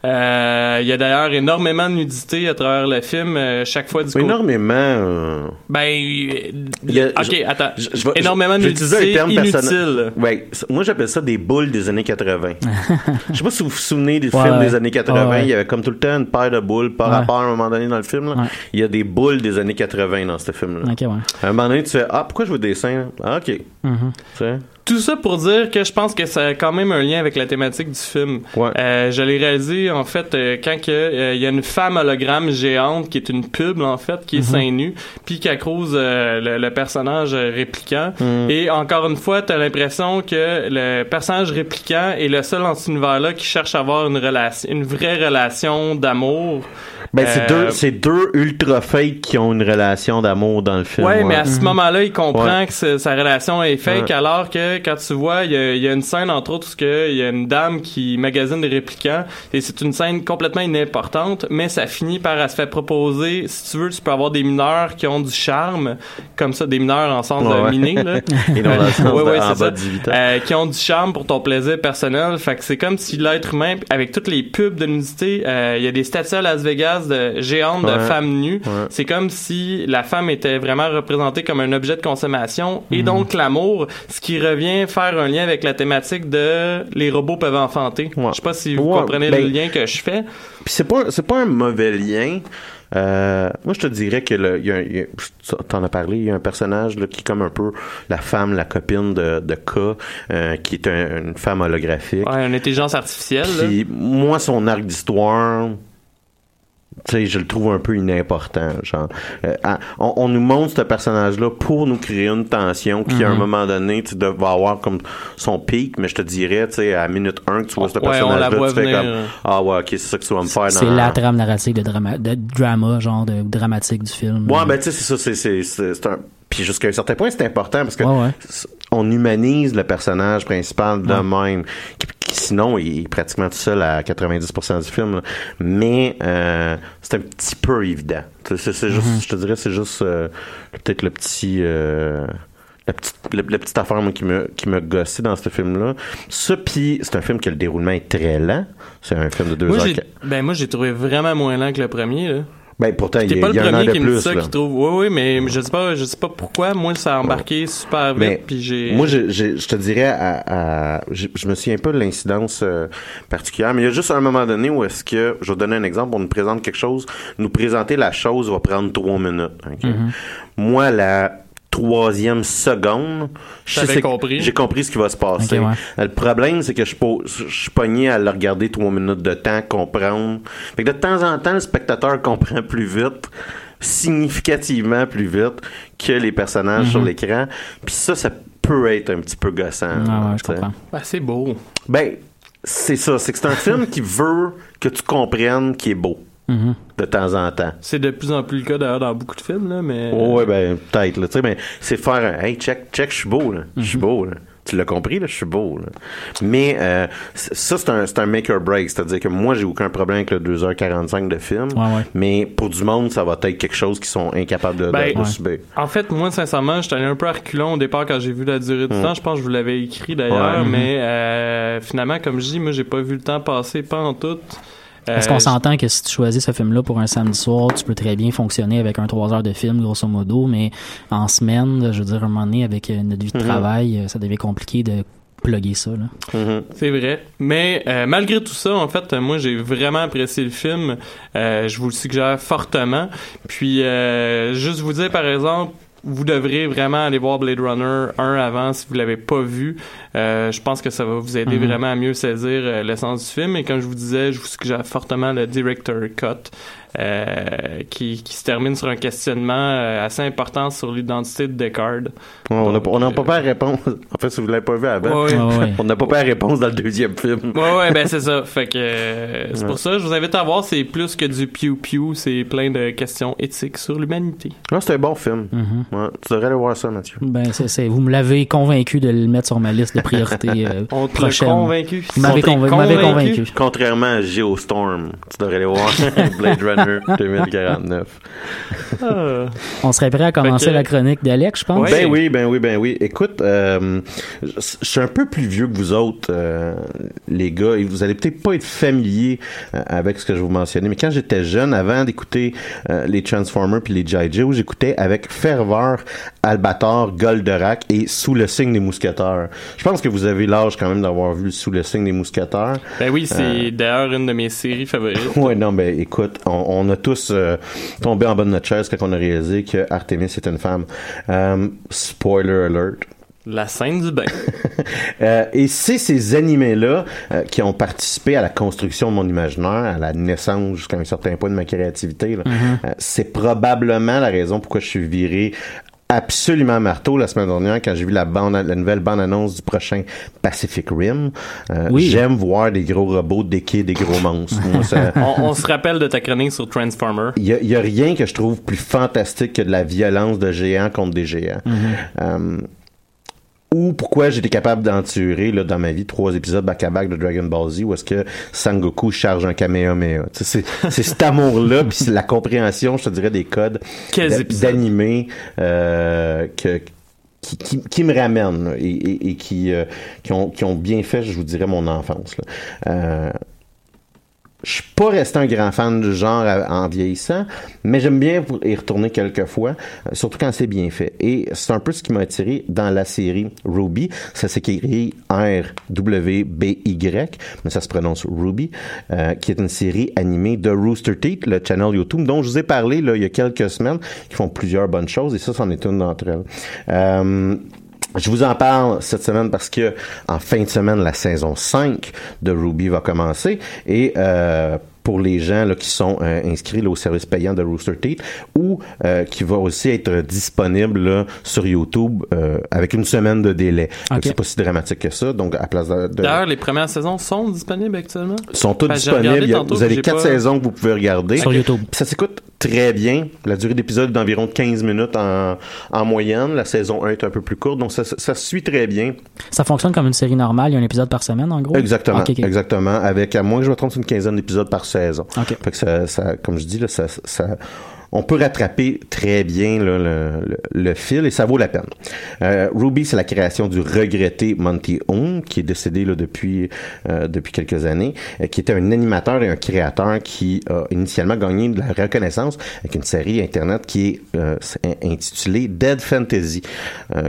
Il y a d'ailleurs énormément de nudité à travers le film, euh, chaque fois du coup. Énormément. euh, Ben, il y a- ok, je- attends. je- je énormément de nudité un terme inutile. personnel. Ouais, moi j'appelle ça des boules des années 80. Je sais pas si vous vous souvenez des Ouais, films ouais. des années 80, Ouais, ouais. il y avait comme tout le temps une paire de boules par Ouais. rapport à un moment donné dans le film. là. Ouais. Il y a des boules des années 80 dans ce film-là. À un moment donné, tu fais Ah, pourquoi je veux des seins Ah, ok. Tu sais? Tout ça pour dire que je pense que ça a quand même un lien avec la thématique du film. Ouais. Euh, je l'ai réalisé en fait euh, quand que, euh, il y a une femme hologramme géante qui est une pub en fait qui est seins nus puis qui accrouse euh, le, le personnage euh, répliquant Mm. et encore une fois t'as l'impression que le personnage répliquant est le seul dans cet univers là qui cherche à avoir une relation une vraie relation d'amour Ben, c'est Euh, deux, c'est deux ultra fake qui ont une relation d'amour dans le film. Ouais, mais à ce Mhm. moment-là, il comprend Ouais. que sa relation est fake, alors que quand tu vois, il y a, il y a une scène, entre autres, où il y a une dame qui magasine des réplicants, et c'est une scène complètement inimportante, mais ça finit par, elle se fait proposer, si tu veux, tu peux avoir des mineurs qui ont du charme, comme ça, des mineurs en sens Ouais, de ouais. miné, là. Et non dans le sens Ouais, de- ouais, en c'est bas ça. de 18 ans. Euh, qui ont du charme pour ton plaisir personnel. Fait que c'est comme si l'être humain, avec toutes les pubs de nudité, euh, il y a des statues à Las Vegas de géante de Ouais. femme nue. Ouais. C'est comme si la femme était vraiment représentée comme un objet de consommation et donc l'amour, ce qui revient faire un lien avec la thématique de les robots peuvent enfanter. Ouais. Je sais pas si vous Ouais, comprenez ben- le lien que je fais. Puis c'est pas c'est pas un mauvais lien. Euh, moi, je te dirais que le, y a, un- il y a- t'en as parlé, il y a un personnage là, qui est comme un peu la femme, la copine de, de K, euh, qui est un- une femme holographique. Ouais, une intelligence artificielle. Puis moi, son arc d'histoire, sais, je le trouve un peu inimportant. Genre, Euh, ah, on, on nous montre ce personnage-là pour nous créer une tension qui, à un Mhm. moment donné, tu va avoir comme son pic, mais je te dirais, tu sais, à minute 1 que tu vois ce Ouais, personnage-là, tu fais comme Ah ouais, ok, c'est ça que tu vas me faire C'est la trame narrative de drama, de drama, genre de dramatique du film. Ouais, ben tu sais, c'est ça, c'est, c'est, c'est, c'est un... Puis jusqu'à un certain point, c'est important parce que Ouais, ouais. c- on humanise le personnage principal de même, qui, qui, sinon il est pratiquement tout seul à 90% du film. là. Mais euh, c'est un petit peu évident. C'est, juste, Mm-hmm. je te dirais, c'est juste euh, peut-être le petit... euh, la petite, la, la petite affaire moi, qui me qui me gossé dans ce film-là. Ça, puis c'est un film que le déroulement est très lent. C'est un film de deux Moi, heures. ben, moi, j'ai trouvé vraiment moins lent que le premier, là. Ben pourtant, il T'es y, pas le y a un an premier de qui me dit plus. ça, là. qui trouve. Oui, oui, mais je sais pas, je sais pas pourquoi. Moi, ça a embarqué super vite, Mais puis j'ai. Moi, je, je, je te dirais, à, à- je, je me souviens pas de l'incidence euh, particulière, mais il y a juste un moment donné où est-ce que, je vais donner un exemple, on nous présente quelque chose, nous présenter la chose va prendre trois minutes. ok? Moi, la troisième seconde, compris. j'ai compris ce qui va se passer. Ouais. Le problème, c'est que je, suis pogné à le regarder trois minutes de temps, comprendre. Fait que de temps en temps, le spectateur comprend plus vite, significativement plus vite que les personnages sur l'écran. Puis ça, ça peut être un petit peu gossant. Mhm. Ah ouais, je t'sais. comprends. Ben, c'est beau. Ben, c'est ça. C'est que c'est un film qui veut que tu comprennes qu'il est beau. Mhm. De temps en temps. C'est de plus en plus le cas d'ailleurs dans beaucoup de films, là, mais. Oh, ouais, ben, peut-être, là. Tu sais, mais c'est faire un, hey, check, check, je suis beau, là. Je suis beau, là. Tu l'as compris, là, je suis beau, là. Mais, euh, ça, c'est un, c'est un make or break. C'est-à-dire que moi, j'ai aucun problème avec le 2h45 de film. Ouais, ouais. Mais pour du monde, ça va être quelque chose qu'ils sont incapables de, de- Ben, de ouais. subir. En fait, moi, sincèrement, j'étais allé un peu à reculons au départ quand j'ai vu la durée du temps. Je pense que je vous l'avais écrit d'ailleurs, Ouais. mais euh, finalement, comme je dis, moi, j'ai pas vu le temps passer, pas en tout. Est-ce Euh, qu'on s'entend que si tu choisis ce film-là pour un samedi soir, tu peux très bien fonctionner avec un 3 heures de film, grosso modo, mais en semaine, je veux dire, un moment donné, avec euh, notre vie de Mhm. travail, euh, ça devient compliqué de plugger ça. Là. Mhm. C'est vrai. Mais euh, malgré tout ça, en fait, euh, moi, j'ai vraiment apprécié le film. Euh, je vous le suggère fortement. Puis, euh, juste vous dire, par exemple, vous devrez vraiment aller voir Blade Runner 1 avant si vous l'avez pas vu. Euh, je pense que ça va vous aider Mhm. vraiment à mieux saisir euh, l'essence du film. Et comme je vous disais, je vous suggère fortement le Director Cut. Euh, qui, qui se termine sur un questionnement euh, assez important sur l'identité de Descartes. Ouais, on n'a Donc, pas- on n'a pas euh, pas à répondre. En fait, si vous ne l'avez pas vu avant, Ouais, ouais. On n'a pas pas à répondre dans le deuxième film. Ouais, ouais, ben c'est ça. Fait que euh, c'est pour ça, je vous invite à voir. C'est plus que du piou-piou. C'est plein de questions éthiques sur l'humanité. Non, c'est un bon film. Mhm. Ouais, tu devrais aller voir ça, Mathieu. Ben, c'est, c'est- vous me l'avez convaincu de le mettre sur ma liste de priorités euh, On prochaines. convaincu. Vous m'avez convaincu. convaincu. Contrairement à Geostorm, tu devrais aller voir Blade Runner 2049. Ah. On serait prêt à commencer la chronique d'Alex, je pense. Ben oui, ben oui, ben oui. Écoute, euh, je suis un peu plus vieux que vous autres, euh, les gars, et vous allez peut-être pas être familiers euh, avec ce que je vous mentionner, mais quand j'étais jeune, avant d'écouter euh, les Transformers puis les G.I. Joe, j'écoutais avec ferveur Albator, Goldorak et Sous le signe des mousquetaires. Je pense que vous avez l'âge quand même d'avoir vu Sous le signe des mousquetaires. Ben oui, c'est d'ailleurs une de mes séries favorites. Ouais, non, ben écoute, on, on a tous euh, tombé en bas de notre chaise quand on a réalisé que Artemis est une femme. Euh, spoiler alert. La scène du bain. Euh, et c'est ces animés-là euh, qui ont participé à la construction de mon imaginaire, à la naissance jusqu'à un certain point de ma créativité. là. Euh, c'est probablement la raison pourquoi je suis viré absolument marteau la semaine dernière quand j'ai vu la bande la nouvelle bande annonce du prochain Pacific Rim. Euh, Oui. J'aime voir des gros robots déquer des gros monstres. Moi, ça- on, on se rappelle de ta chronique sur Transformer. Il y a, il y a rien que je trouve plus fantastique que de la violence de géants contre des géants. Euh, ou pourquoi j'étais capable d'enturer là, dans ma vie trois épisodes back-à-back de Dragon Ball Z où est-ce que Sangoku charge un Kamehameha. C'est c'est cet amour-là, puis c'est la compréhension, je te dirais, des codes d'animé euh, que qui, qui, qui me ramènent là, et, et, et qui, euh, qui, ont, qui ont bien fait, je vous dirais, mon enfance. là. Euh, je suis pas resté un grand fan du genre en vieillissant, mais j'aime bien y retourner quelques fois, euh, surtout quand c'est bien fait. Et c'est un peu ce qui m'a attiré dans la série Ruby. Ça s'écrit R-W-B-Y, mais ça se prononce Ruby, euh, qui est une série animée de Rooster Teeth, le channel YouTube, dont je vous ai parlé là, il y a quelques semaines, qui font plusieurs bonnes choses, et ça, c'en est une d'entre elles. Euh, je vous en parle cette semaine parce que en fin de semaine, la saison 5 de Ruby va commencer et euh, pour les gens là, qui sont euh, inscrits là, au service payant de Rooster Teeth ou euh, qui va aussi être disponible là, sur YouTube euh, avec une semaine de délai. Donc, Ok. C'est pas si dramatique que ça. Donc à place de, de- D'ailleurs, les premières saisons sont disponibles actuellement? sont toutes regardé disponibles. A- vous avez quatre pas- saisons que vous pouvez regarder. Sur YouTube. Ça s'écoute très bien. La durée d'épisode est d'environ 15 minutes en, en moyenne. La saison 1 est un peu plus courte, donc ça, ça se suit très bien. Ça fonctionne comme une série normale, il y a un épisode par semaine en gros? Exactement, exactement. Avec, à moins que je me trompe, c'est une quinzaine d'épisodes par saison. Ok. Fait que ça, ça, comme je dis, là, ça, ça, on peut rattraper très bien le, fil et ça vaut la peine. Euh, Ruby, c'est la création du regretté Monty Home, qui est décédé euh, depuis quelques années, euh, qui était un animateur et un créateur qui a initialement gagné de la reconnaissance avec une série Internet qui est intitulée Dead Fantasy,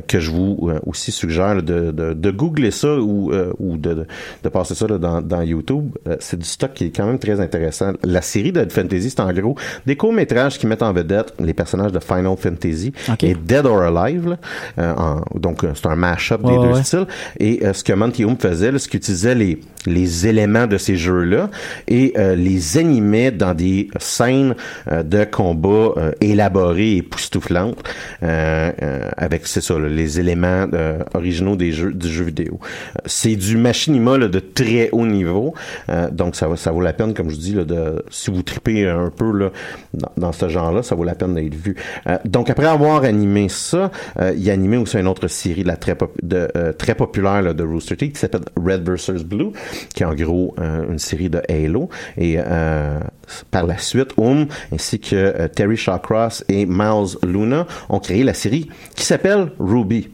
que je vous aussi suggère de, de, de googler ça ou, de, passer ça dans, dans YouTube. C'est du stock qui est quand même très intéressant. La série Dead Fantasy, c'est en gros des courts-métrages qui en vedette les personnages de Final Fantasy et Dead or Alive. là, euh, en- donc, euh, c'est un mash-up des Ouais, deux styles. Et euh, ce que Monty Home faisait, c'est qu'il utilisait les, les éléments de ces jeux-là et euh, les animait dans des scènes de combat élaborées et époustouflantes euh, avec, c'est ça, là, les éléments originaux des jeux, du jeu vidéo. C'est du machinima là, de très haut niveau. Donc, ça, ça vaut la peine, comme je dis, de, si vous tripez un peu là, dans, dans ce genre-là, ça vaut la peine d'être vu. Euh, donc, après avoir animé ça, euh, il a animé aussi une autre série là, euh, très populaire là, de Rooster Teeth qui s'appelle Red vs. Blue, qui est en gros une série de Halo. Et par la suite, Um, ainsi que Terry Shawcross et Miles Luna ont créé la série qui s'appelle Ruby.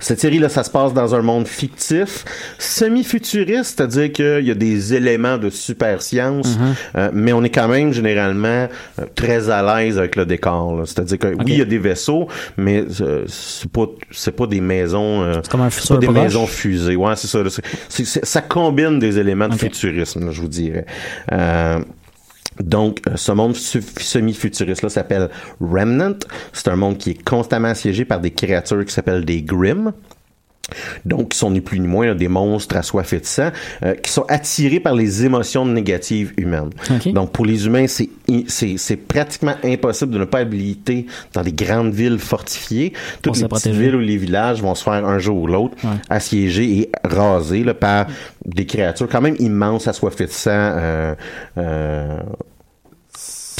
Cette série-là, ça se passe dans un monde fictif, semi-futuriste, c'est-à-dire qu'il y a des éléments de super science, euh, mais on est quand même généralement euh, très à l'aise avec le décor. C'est-à-dire que oui, il y a des vaisseaux, mais euh, c'est pas c'est pas des maisons. euh, C'est comme un c'est futur pas des proche. maisons fusées. Ouais, c'est ça. ça combine des éléments de futurisme, là, je vous dirais. Euh, donc, euh, ce monde semi-futuriste-là s'appelle Remnant. C'est un monde qui est constamment assiégé par des créatures qui s'appellent des Grimm. Donc, qui sont ni plus ni moins là, des monstres assoiffés de sang, euh, qui sont attirés par les émotions négatives humaines. Donc, pour les humains, c'est c'est pratiquement impossible de ne pas habiliter dans des grandes villes fortifiées. Toutes les petites villes ou les villages vont se faire un jour ou l'autre Ouais. assiégés et rasés là, par des créatures quand même immenses, assoiffées de sang. Euh, euh,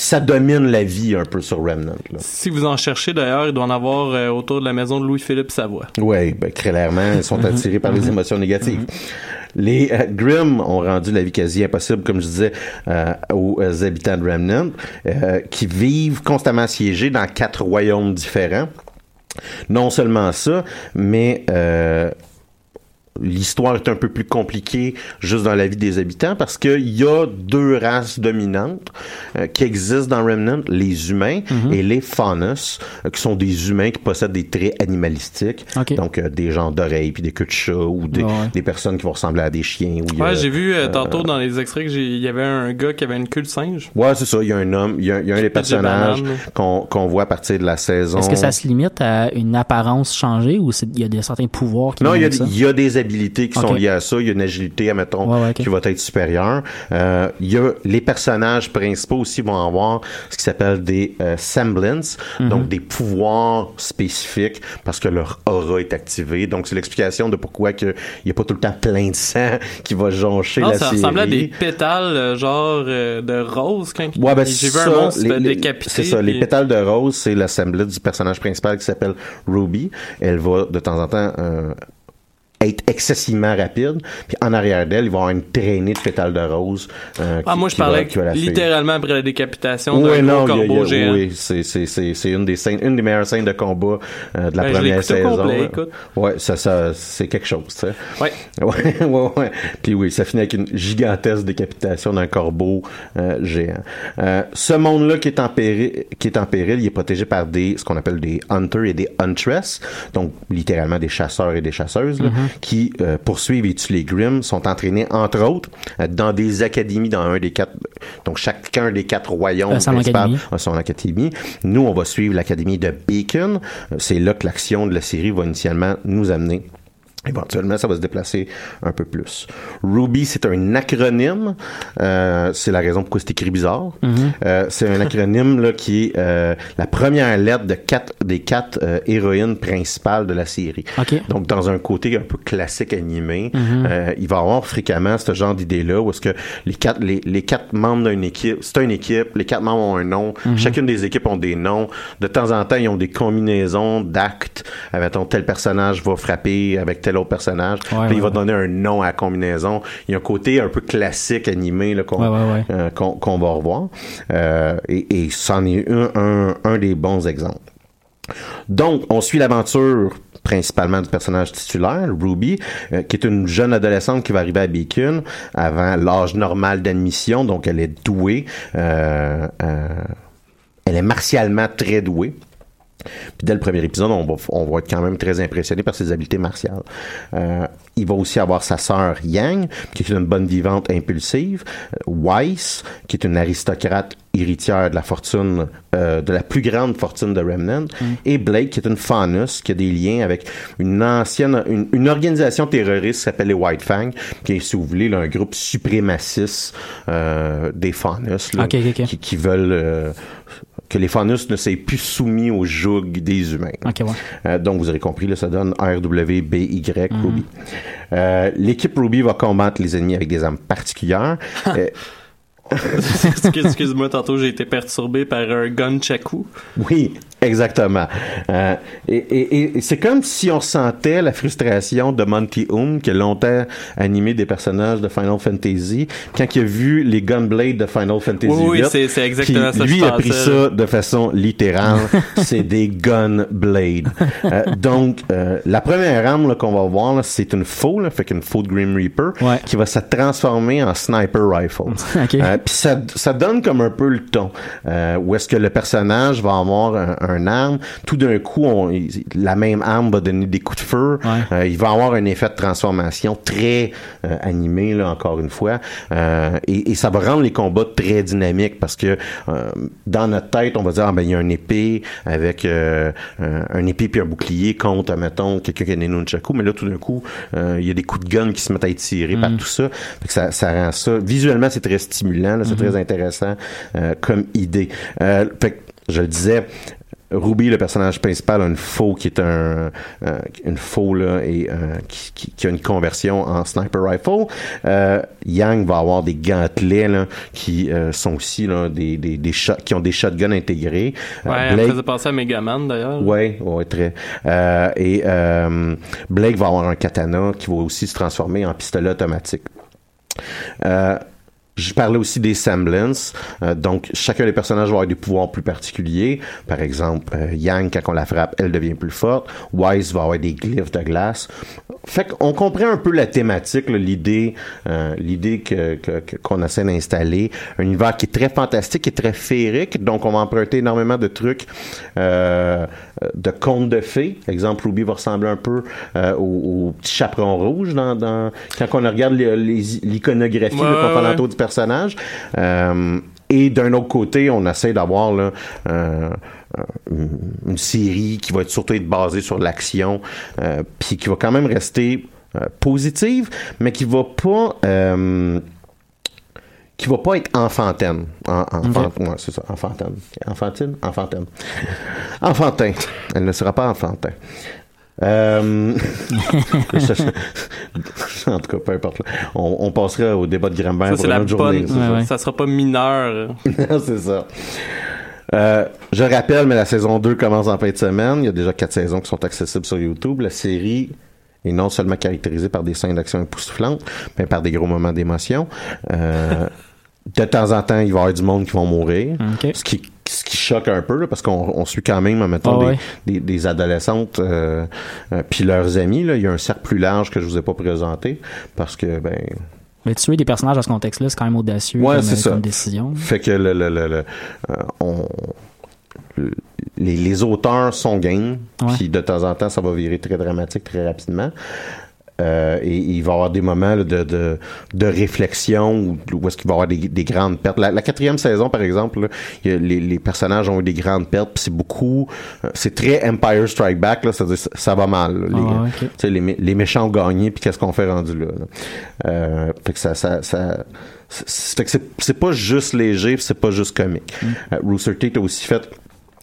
ça domine la vie un peu sur Remnant. Là. Si vous en cherchez d'ailleurs, il doit en avoir euh, autour de la maison de Louis-Philippe Savoie. Oui, ben, clairement, ils sont attirés par les émotions négatives. Les euh, Grimm ont rendu la vie quasi impossible, comme je disais, euh, aux habitants de Remnant, qui vivent constamment assiégés dans quatre royaumes différents. Non seulement ça, mais l'histoire est un peu plus compliquée juste dans la vie des habitants parce qu'il y a deux races dominantes euh, qui existent dans Remnant, les humains et les faunus, euh, qui sont des humains qui possèdent des traits animalistiques, donc euh, des gens d'oreilles puis des queues de chat ou des, Ouais, ouais. des personnes qui vont ressembler à des chiens. Ou Ouais, j'ai vu euh, tantôt dans les extraits que j'ai- il y avait un gars qui avait une queue de singe. Ouais, c'est ça. Il y a un homme, il y a, il y a un des personnages qu'on voit à partir de la saison. Est-ce que ça se limite à une apparence changée ou il y a des certains pouvoirs qui Non, il y, y a des habilités qui sont liées à ça. Il y a une agilité, admettons, Ouais, ouais, ok. qui va être supérieure. Euh, il y a les personnages principaux aussi vont avoir ce qui s'appelle des euh, semblances, Mhm. donc des pouvoirs spécifiques parce que leur aura est activée. Donc c'est l'explication de pourquoi que il y a pas tout le temps plein de sang qui va joncher Non, la ça série. ressemblait à des pétales euh, genre de rose quand Ouais, ben, j'ai vu ça, un monstre décapité. C'est ça, les pétales de rose, c'est l'assemblée du personnage principal qui s'appelle Ruby. Elle va de temps en temps être excessivement rapide. Puis en arrière d'elle, il va y avoir une traînée de pétales de rose. euh, Ah, qui- moi, je parlais va littéralement après la décapitation Oui, d'un non, gros il y a- il y corbeau a- géant. oui, c'est c'est c'est c'est une des scènes, une des meilleures scènes de combat euh, de la Ben, première saison. complet. Ouais, ça ça c'est quelque chose, tu sais. Ouais. Ouais, ouais, ouais. Puis oui, ça finit avec une gigantesque décapitation d'un corbeau euh, géant. Euh, ce monde-là qui est en péril, qui est en péril, il est protégé par des ce qu'on appelle des hunters et des huntress, donc littéralement des chasseurs et des chasseuses là, Mhm. Qui euh, poursuivent et tuent les Grimm, sont entraînés entre autres euh, dans des académies dans un des quatre, donc chacun des quatre royaumes son académie. a son académie. Nous, on va suivre l'académie de Beacon. Euh, C'est là que l'action de la série va initialement nous amener. Éventuellement, ça va se déplacer un peu plus. Ruby, c'est un acronyme. Euh, c'est la raison pourquoi c'est écrit bizarre. Mhm. Euh, c'est un acronyme là, qui est euh, la première lettre de quatre, des quatre euh, héroïnes principales de la série. OK. Donc, dans un côté un peu classique animé, euh, il va y avoir fréquemment ce genre d'idée-là où est-ce que les quatre, les, les quatre membres d'une équipe, c'est une équipe, les quatre membres ont un nom, Mhm. chacune des équipes ont des noms. De temps en temps, ils ont des combinaisons d'actes. Mettons, tel personnage va frapper avec tel autre personnage. Puis ouais, il va ouais. donner un nom à la combinaison. Il y a un côté un peu classique animé là, qu'on euh, qu'on qu'on va revoir. Euh, et et c'en est un, un, un des bons exemples. Donc, on suit l'aventure principalement du personnage titulaire, Ruby, euh, qui est une jeune adolescente qui va arriver à Beacon avant l'âge normal d'admission, donc elle est douée. euh, euh, elle est martialement très douée. Puis dès le premier épisode, on va, on va être quand même très impressionné par ses habiletés martiales. Euh, il va aussi avoir sa sœur Yang, qui est une bonne vivante impulsive, Weiss, qui est une aristocrate héritière de la fortune, euh, de la plus grande fortune de Remnant, et Blake, qui est une Faunus, qui a des liens avec une ancienne, une, une organisation terroriste qui s'appelle les White Fang, qui est, si vous voulez, là, un groupe suprémaciste euh, des là, ok. Qui, qui veulent que les Faunus ne soient plus soumis au joug des humains. Ouais. Euh, donc, vous aurez compris, là, ça donne RWBY Ruby. Euh, L'équipe Ruby va combattre les ennemis avec des armes particulières. Euh, Excuse- Excuse-moi, tantôt j'ai été perturbé par un gunchaku. oui, exactement. Euh, et et- et c'est comme si on sentait la frustration de Monty Oum, qui a longtemps animé des personnages de Final Fantasy, quand il a vu les Gunblade de Final Fantasy Oui, oui, c'est- exactement ça Lui je a pris ça de façon littérale. c'est des Gunblade. Euh, donc, euh, la première arme qu'on va voir, c'est une faux, là, fait qu'une faux de Grim Reaper, Ouais. qui va se transformer en sniper rifle. OK. Euh, puis ça, ça donne comme un peu le ton. Euh, où est-ce que le personnage va avoir un, un arme, tout d'un coup, on, la même arme va donner des coups de feu. Ouais. Euh, il va avoir un effet de transformation très euh, animé, là, encore une fois. Euh, et, et ça va rendre les combats très dynamiques parce que dans notre tête, on va dire, ah, ben, il y a un épée avec un, épée puis un bouclier contre, mettons, quelqu'un qui a des nunchaku. Mais là, tout d'un coup, il y a des coups de gun qui se mettent à être tirés par tout ça. Fait que ça. Ça rend ça... Visuellement, c'est très stimulant, c'est très intéressant comme idée. Fait que, je le disais, Ruby, le personnage principal, a une faux qui est un euh, une faux là et euh, qui, qui, qui a une conversion en sniper rifle. Euh, Yang va avoir des gantelets là, qui sont aussi là, des des, des qui ont des shotguns intégrés. Ouais, Blake- faisait penser à Megaman d'ailleurs. Ouais, ouais, très. Et Blake va avoir un katana qui va aussi se transformer en pistolet automatique. Euh, je parlais aussi des semblances. Euh, donc, chacun des personnages va avoir des pouvoirs plus particuliers. Par exemple, euh, Yang, quand on la frappe, elle devient plus forte. Wise va avoir des glyphes de glace. Fait qu'on comprend un peu la thématique, l'idée, euh, l'idée que, qu'on essaie d'installer. Un univers qui est très fantastique et très féerique. Donc, on va emprunter énormément de trucs euh, de contes de fées. Exemple, Ruby va ressembler un peu euh, au, au petit chaperon rouge dans, dans- quand on regarde l'iconographie Ouais, le ouais. du personnage. Euh, et d'un autre côté, on essaie d'avoir là, euh, une, série qui va être surtout être basée sur l'action, euh, puis qui va quand même rester positive, mais qui va pas qui va pas être enfantine. En, enfant, ouais, c'est ça, enfantine. Enfantine? Enfantine. Enfantin. Elle ne sera pas enfantin. Euh, en tout cas, peu importe. On, on passera au débat de Ça, pour une autre journée. ça. Ouais, ouais. Ça sera pas mineur. c'est ça. Euh, je rappelle, mais la saison 2 commence en fin de semaine. Il y a déjà quatre saisons qui sont accessibles sur YouTube. La série et non seulement caractérisé par des scènes d'action époustouflantes, mais par des gros moments d'émotion. Euh, de temps en temps, il va y avoir du monde qui vont mourir, ce qui ce qui choque un peu là, parce qu'on on suit quand même mettons Ah des, ouais. des, des adolescentes euh, euh, puis leurs amis là, il y a un cercle plus large que je vous ai pas présenté parce que ben Mais tuer des personnages dans ce contexte-là, c'est quand même audacieux Ouais, comme, c'est euh, ça. comme décision. Fait que le, le, le, le- euh, on, le- les, les auteurs sont game, puis de temps en temps, ça va virer très dramatique très rapidement. Euh, et il va y avoir des moments là, de, de, de réflexion où, où est-ce qu'il va y avoir des, des grandes pertes. La, la quatrième saison, par exemple, là, a- les, les personnages ont eu des grandes pertes, puis c'est beaucoup... euh, c'est très Empire Strike Back, là, ça, ça va mal. là, les, Ah, les, mé- les méchants ont gagné, puis qu'est-ce qu'on fait rendu là? là? Euh, fait que ça... ça, ça c'est- pas juste léger, c'est pas juste comique. Euh, Rooster Teeth a aussi fait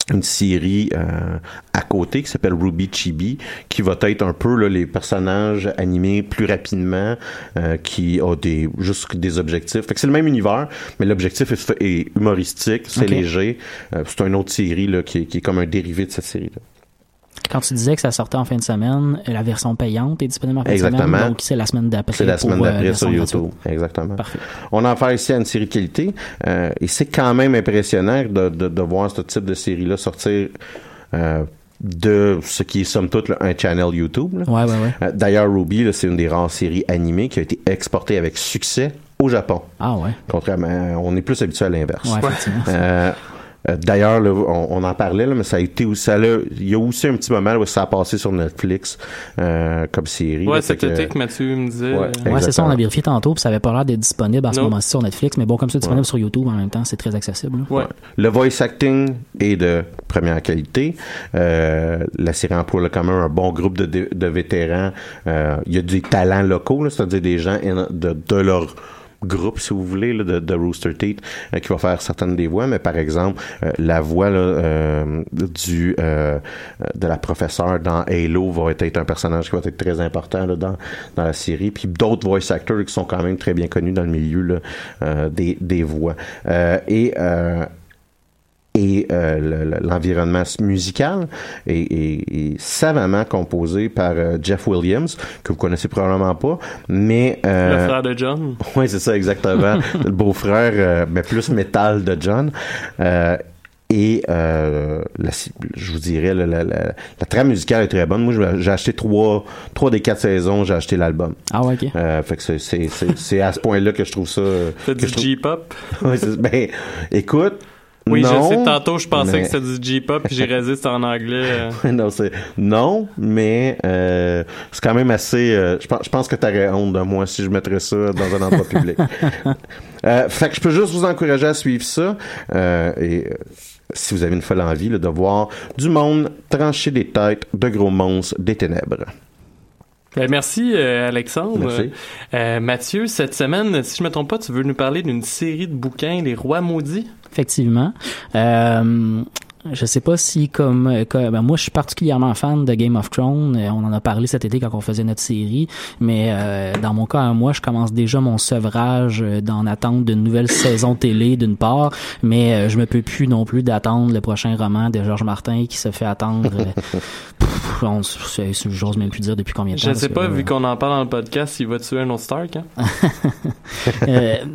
une série euh, à côté qui s'appelle Ruby Chibi, qui va être un peu là, les personnages animés plus rapidement, euh, qui ont des juste des objectifs. Fait que c'est le même univers, mais l'objectif est, humoristique, c'est léger. Euh, c'est une autre série là, qui, est, qui est comme un dérivé de cette série-là. Quand tu disais que ça sortait en fin de semaine, la version payante est disponible en fin de Exactement. semaine, donc c'est la semaine d'après. C'est la semaine euh, d'après version sur. YouTube. Exactement. Parfait. On a affaire ici à une série de qualité. euh, et c'est quand même impressionnant de, de, de voir ce type de série-là sortir euh, de ce qui est somme toute là, un channel YouTube. là. Ouais, ouais, ouais. Euh, D'ailleurs, Ruby, c'est une des rares séries animées qui a été exportée avec succès au Japon. Ah ouais. Contrairement, on est plus habitué à l'inverse. Ouais, effectivement. Euh, D'ailleurs, là, on, on en parlait, là, mais ça a été aussi, ça il y a aussi un petit moment où ça a passé sur Netflix euh, comme série. Ouais, fait que- que Mathieu me disait. Ouais. euh, Ouais, c'est ça, on a vérifié tantôt, puis ça avait pas l'air d'être disponible à ce Non. moment-ci sur Netflix, mais bon, comme c'est disponible sur YouTube en même temps, c'est très accessible. là. Ouais. Le voice acting est de première qualité. Euh, la série emploie là, quand même un bon groupe de, de, de vétérans. Euh, Il y a des talents locaux, là, c'est-à-dire des gens in- de, de leur groupe, si vous voulez, là, de, de Rooster Teeth, euh, qui va faire certaines des voix, mais par exemple, euh, la voix là, euh, du de la professeure dans Halo va être un personnage qui va être très important là, dans, dans la série. Puis d'autres voice actors qui sont quand même très bien connus dans le milieu là, des, des voix. Et et euh, le- le- l'environnement musical est, est- est savamment composé par euh, Jeff Williams, que vous connaissez probablement pas, mais... euh, Le frère de John. oui, c'est ça, exactement. le beau-frère, euh, mais plus métal de John. Euh, et euh, la- je vous dirais, la, la, la, la trame musicale est très bonne. Moi, j'ai acheté trois, trois des quatre saisons, j'ai acheté l'album. Ah ouais, ok. Euh, fait que c'est- c'est c'est- c'est à ce point-là que je trouve ça... C'est du J-pop. Ouais, ben, écoute... Oui, non, je sais. Tantôt, je pensais mais- que c'était du J-pop, puis j'ai réalisé c'était en anglais. euh. non, c'est non, mais euh, c'est quand même assez. euh, je pense, je pense que t'aurais honte de moi si je mettrais ça dans un endroit public. Euh, fait que je peux juste vous encourager à suivre ça et si vous avez une folle envie là, de voir du monde trancher des têtes de gros monstres des ténèbres. Ben, merci, euh, Alexandre. Merci. Euh, Mathieu, cette semaine, si je me trompe pas, tu veux nous parler d'une série de bouquins, Les Rois Maudits? Effectivement. Euh, je sais pas si comme, euh, comme- ben, moi je suis particulièrement fan de Game of Thrones. Euh, On en a parlé cet été quand on faisait notre série, mais euh, dans mon cas, moi, je commence déjà mon sevrage euh, d'en attente d'une nouvelle saison télé d'une part, mais euh, je me peux plus non plus d'attendre le prochain roman de Georges Martin qui se fait attendre. euh, pff, on- c'est- c'est- J'ose même plus dire depuis combien de temps. Je sais pas, vu qu'on en parle dans le podcast, il va tuer un autre Stark, hein?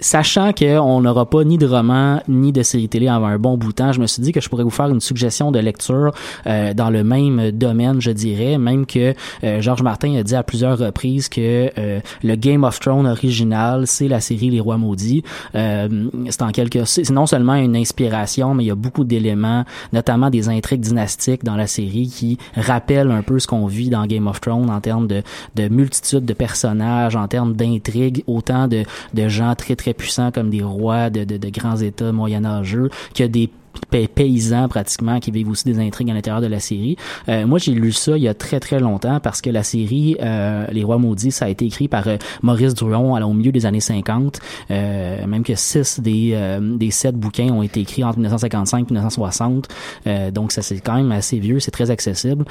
Sachant qu'on n'aura pas ni de roman ni de série télé avant un bon bout de temps, je me suis dit que je pourrais vous faire une suggestion de lecture euh, dans le même domaine, je dirais, même que euh, Georges Martin a dit à plusieurs reprises que euh, le Game of Thrones original, c'est la série Les Rois maudits. Euh, c'est en quelque c'est non seulement une inspiration, mais il y a beaucoup d'éléments, notamment des intrigues dynastiques dans la série qui rappellent un peu ce qu'on vit dans Game of Thrones en termes de, de multitude de personnages, en termes d'intrigues, autant de, de gens très très puissants comme des rois de, de, grands États moyenâgeux, que des pa- paysans pratiquement qui vivent aussi des intrigues à l'intérieur de la série. Euh, moi, j'ai lu ça il y a très très longtemps parce que la série euh, Les Rois maudits, ça a été écrit par euh, Maurice Druon alors, au milieu des années 50. Euh, même que six des des sept bouquins ont été écrits entre 1955 et 1960. Euh, donc ça c'est quand même assez vieux, c'est très accessible.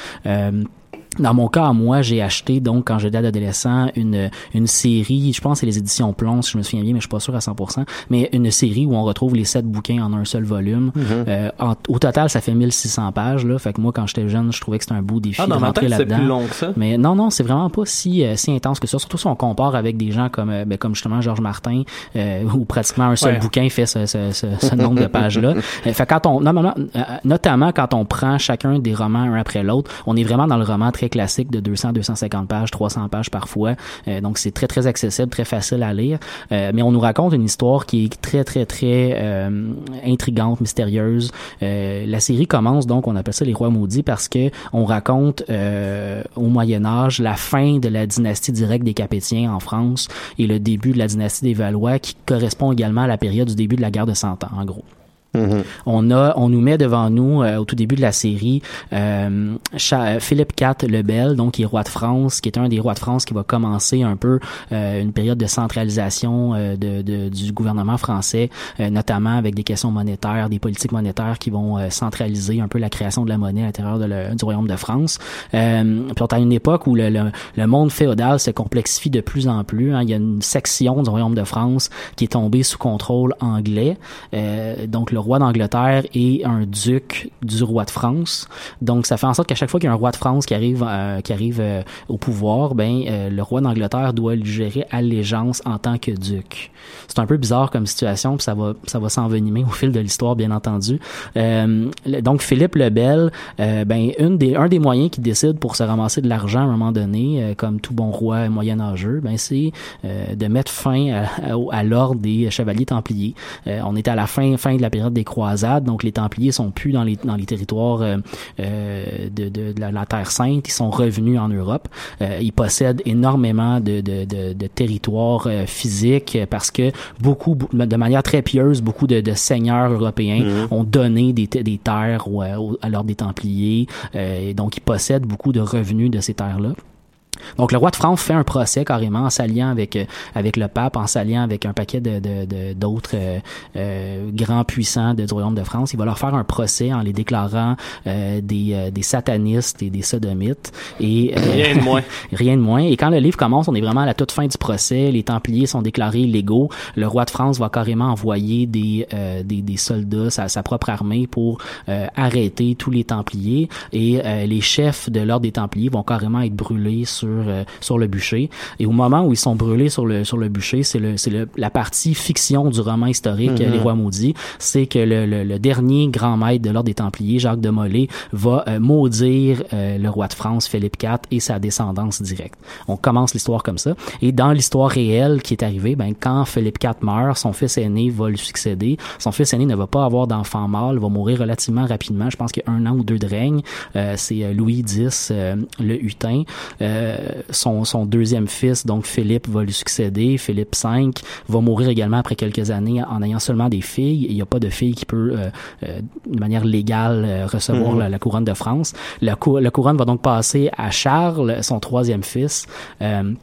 Dans mon cas, moi, j'ai acheté, donc, quand j'étais adolescent, une, une série, je pense que c'est les éditions Plon, si je me souviens bien, mais je suis pas sûr à 100%, mais une série où on retrouve les sept bouquins en un seul volume. Euh, en- au total, ça fait 1600 pages, là. Fait que moi, quand j'étais jeune, je trouvais que c'était un beau défi Ah, de rentrer là-dedans. plus long que ça. Mais non, non, c'est vraiment pas si, euh, si intense que ça. Surtout si on compare avec des gens comme, euh, ben, comme justement Georges Martin, euh, où pratiquement un seul Ouais. bouquin fait ce, ce, ce, ce nombre de pages-là. Euh, fait quand on, normalement, euh, notamment quand on prend chacun des romans un après l'autre, on est vraiment dans le roman très classique de 200, 250 pages, 300 pages parfois. Euh, donc c'est très, très accessible, très facile à lire. Euh, mais on nous raconte une histoire qui est très, très, très euh, intrigante, mystérieuse. Euh, la série commence donc, on appelle ça les rois maudits parce que on raconte au Moyen Âge la fin de la dynastie directe des Capétiens en France et le début de la dynastie des Valois qui correspond également à la période du début de la guerre de Cent Ans, en gros. On a, on nous met devant nous euh, au tout début de la série euh, Cha- Philippe IV le Bel, donc qui est roi de France, qui est un des rois de France qui va commencer un peu euh, une période de centralisation euh, de, de- du gouvernement français, euh, notamment avec des questions monétaires, des politiques monétaires qui vont euh, centraliser un peu la création de la monnaie à l'intérieur du royaume de France. Euh, puis on est à une époque où le, le, le monde féodal se complexifie de plus en plus. hein. Il y a une section du royaume de France qui est tombée sous contrôle anglais. Euh, donc roi d'Angleterre est un duc du roi de France. Donc ça fait en sorte qu'à chaque fois qu'il y a un roi de France qui arrive euh, qui arrive euh, au pouvoir, ben euh, le roi d'Angleterre doit lui gérer allégeance en tant que duc. C'est un peu bizarre comme situation, puis ça va ça va s'envenimer au fil de l'histoire bien entendu. Le- donc Philippe le Bel, ben une des un des moyens qu'il décide pour se ramasser de l'argent à un moment donné, comme tout bon roi moyenâgeux, ben c'est de mettre fin à, l'ordre des chevaliers templiers. On est à la fin fin de la période des croisades, donc les templiers sont plus dans les dans les territoires euh, euh, de, de, de la, Terre Sainte, ils sont revenus en Europe. Euh, ils possèdent énormément de de, de, de territoires physiques parce que beaucoup de manière très pieuse, beaucoup de, de seigneurs européens ont donné des, des terres au- au- à l'ordre des templiers, et donc ils possèdent beaucoup de revenus de ces terres-là. Donc le roi de France fait un procès carrément en s'alliant avec euh, avec le pape, en s'alliant avec un paquet de de- de- d'autres euh, euh, grands puissants de, du royaume de France. Il va leur faire un procès en les déclarant euh, des euh, des satanistes et des sodomites et euh, Rien de moins. rien de moins. Et quand le livre commence, on est vraiment à la toute fin du procès. Les Templiers sont déclarés légaux. Le roi de France va carrément envoyer des euh, des, des soldats, sa, sa propre armée, pour euh, arrêter tous les Templiers. Et euh, les chefs de l'ordre des Templiers vont carrément être brûlés sur euh, sur le bûcher. Et au moment où ils sont brûlés sur le sur le bûcher, c'est le c'est le, la partie fiction du roman historique Mhm. Les Rois maudits. C'est que le, le, le dernier grand maître de l'ordre des Templiers, Jacques de Molay, va euh, maudire euh, le roi de France, Philippe IV, et sa descendance directe. On commence l'histoire comme ça. Et dans l'histoire réelle qui est arrivée, ben, quand Philippe IV meurt, son fils aîné va lui succéder. Son fils aîné ne va pas avoir d'enfant mâle, va mourir relativement rapidement. Je pense qu'il y a un an ou deux de règne. Euh, c'est euh, Louis X, euh, le Hutin. Euh, son, son deuxième fils, donc Philippe, va lui succéder. Philippe V va mourir également après quelques années en ayant seulement des filles. Il n'y a pas de fille qui peut, euh, euh, de manière légale, euh, recevoir Mhm. la, la couronne de France. La, cou- la couronne va donc passer à Charles, son troisième fils. Euh,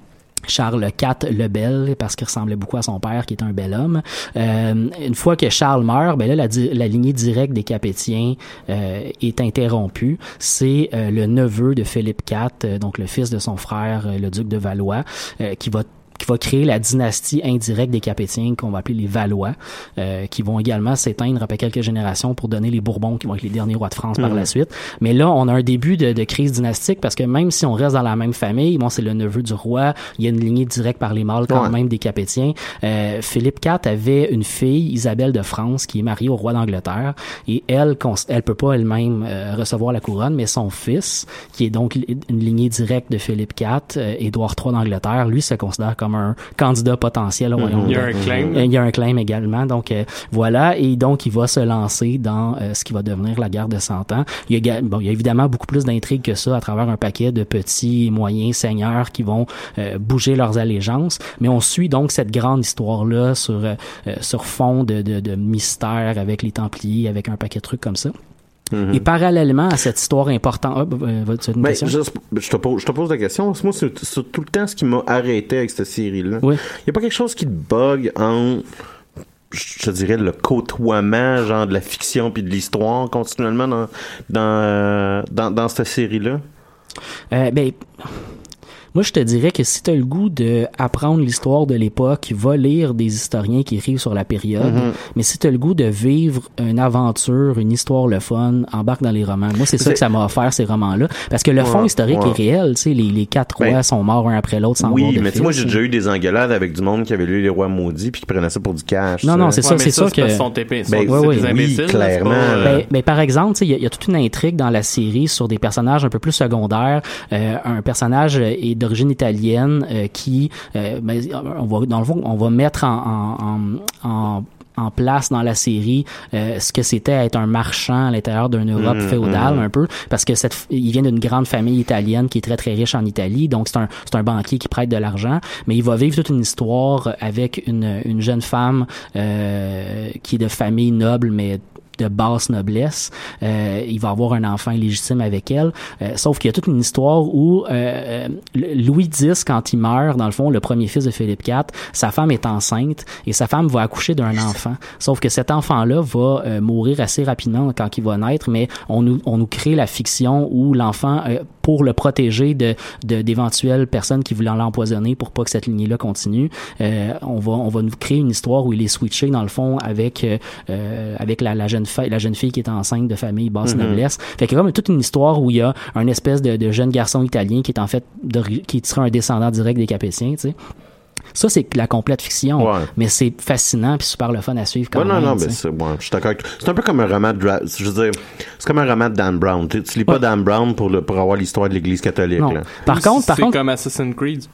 Charles IV le Bel, parce qu'il ressemblait beaucoup à son père, qui était un bel homme. Euh, une fois que Charles meurt, ben là, la, la lignée directe des Capétiens euh, est interrompue. C'est euh, le neveu de Philippe IV, euh, donc le fils de son frère, euh, le duc de Valois, euh, qui va qui va créer la dynastie indirecte des Capétiens qu'on va appeler les Valois, euh, qui vont également s'éteindre après quelques générations pour donner les Bourbons qui vont être les derniers rois de France par Mhm. la suite. Mais là, on a un début de, de crise dynastique parce que même si on reste dans la même famille, bon, c'est le neveu du roi, il y a une lignée directe par les mâles quand Ouais. même des Capétiens. Euh, Philippe IV avait une fille, Isabelle de France, qui est mariée au roi d'Angleterre et elle, elle peut pas elle-même euh, recevoir la couronne, mais son fils, qui est donc une lignée directe de Philippe IV, euh, Édouard III d'Angleterre, lui se considère comme un candidat potentiel au royaume. Il y a un claim. Il y a un claim également. Donc euh, voilà, et donc il va se lancer dans euh, ce qui va devenir la guerre de Cent Ans. Il y, a, bon, il y a évidemment beaucoup plus d'intrigues que ça à travers un paquet de petits et moyens seigneurs qui vont euh, bouger leurs allégeances. Mais on suit donc cette grande histoire-là sur, euh, euh, sur fond de, de, de mystère avec les Templiers, avec un paquet de trucs comme ça. Et parallèlement à cette histoire importante, ah, euh, tu as une Ben, question? je, je te pose, je te pose la question. Moi, c'est tout le temps ce qui m'a arrêté avec cette série-là. Il Oui. n'y a pas quelque chose qui te bug en, je dirais, le côtoiement, genre, de la fiction puis de l'histoire continuellement dans, dans, euh, dans, dans cette série-là? Euh, ben, moi, je te dirais que si tu as le goût de apprendre l'histoire de l'époque, va lire des historiens qui écrivent sur la période. Mhm. Mais si tu as le goût de vivre une aventure, une histoire le fun, embarque dans les romans. Moi, c'est ça que ça m'a offert, ces romans-là. Parce que le fond historique ouais. est réel. Tu sais, les, les quatre rois Ben, sont morts un après l'autre sans Oui, de mais tu sais, moi, j'ai fils. déjà eu des engueulades avec du monde qui avait lu Les Rois Maudits puis qui prenait ça pour du cash. Non, ça. non, c'est ça, Ouais, c'est parce que... sont épais. Ben, C'est ouais, des ouais. Oui, imbéciles, là, c'est clairement. pas, euh, Ben, ben, par exemple, tu sais, il y, y a toute une intrigue dans la série sur des personnages un peu plus secondaires. Euh, un personnage est d'origine italienne euh, qui, euh, ben, on va dans le fond, on va mettre en, en, en, en en place dans la série euh, ce que c'était être un marchand à l'intérieur d'une Europe Mhm, féodale mhm. un peu parce que cette il vient d'une grande famille italienne qui est très très riche en Italie donc c'est un c'est un banquier qui prête de l'argent mais il va vivre toute une histoire avec une une jeune femme euh, qui est de famille noble mais de basse noblesse. Euh, il va avoir un enfant légitime avec elle. Euh, sauf qu'il y a toute une histoire où euh, euh, Louis X, quand il meurt, dans le fond, le premier fils de Philippe IV, sa femme est enceinte et sa femme va accoucher d'un enfant. Sauf que cet enfant-là va euh, mourir assez rapidement quand il va naître, mais on nous, on nous crée la fiction où l'enfant, euh, pour le protéger de d'éventuelles personnes qui voulaient l'empoisonner pour pas que cette lignée-là continue, on va on va nous créer une histoire où il est switché dans le fond avec avec la, la jeune fille la jeune fille qui est enceinte de famille basse Mhm. noblesse. Fait qu'il y a comme toute une histoire où il y a un espèce de, de jeune garçon italien qui est en fait qui serait un descendant direct des Capétiens, tu sais. Ça, c'est la complète fiction, Ouais. mais c'est fascinant puis super le fun à suivre quand Ouais, non, même. non, mais c'est, ouais, je suis d'accord avec toi. C'est un peu comme un roman de, je veux dire, c'est comme un roman de Dan Brown. Tu, tu lis pas. Dan Brown pour le, pour avoir l'histoire de l'église catholique, Non. là. Par ou contre, par c'est contre, comme Assassin's Creed.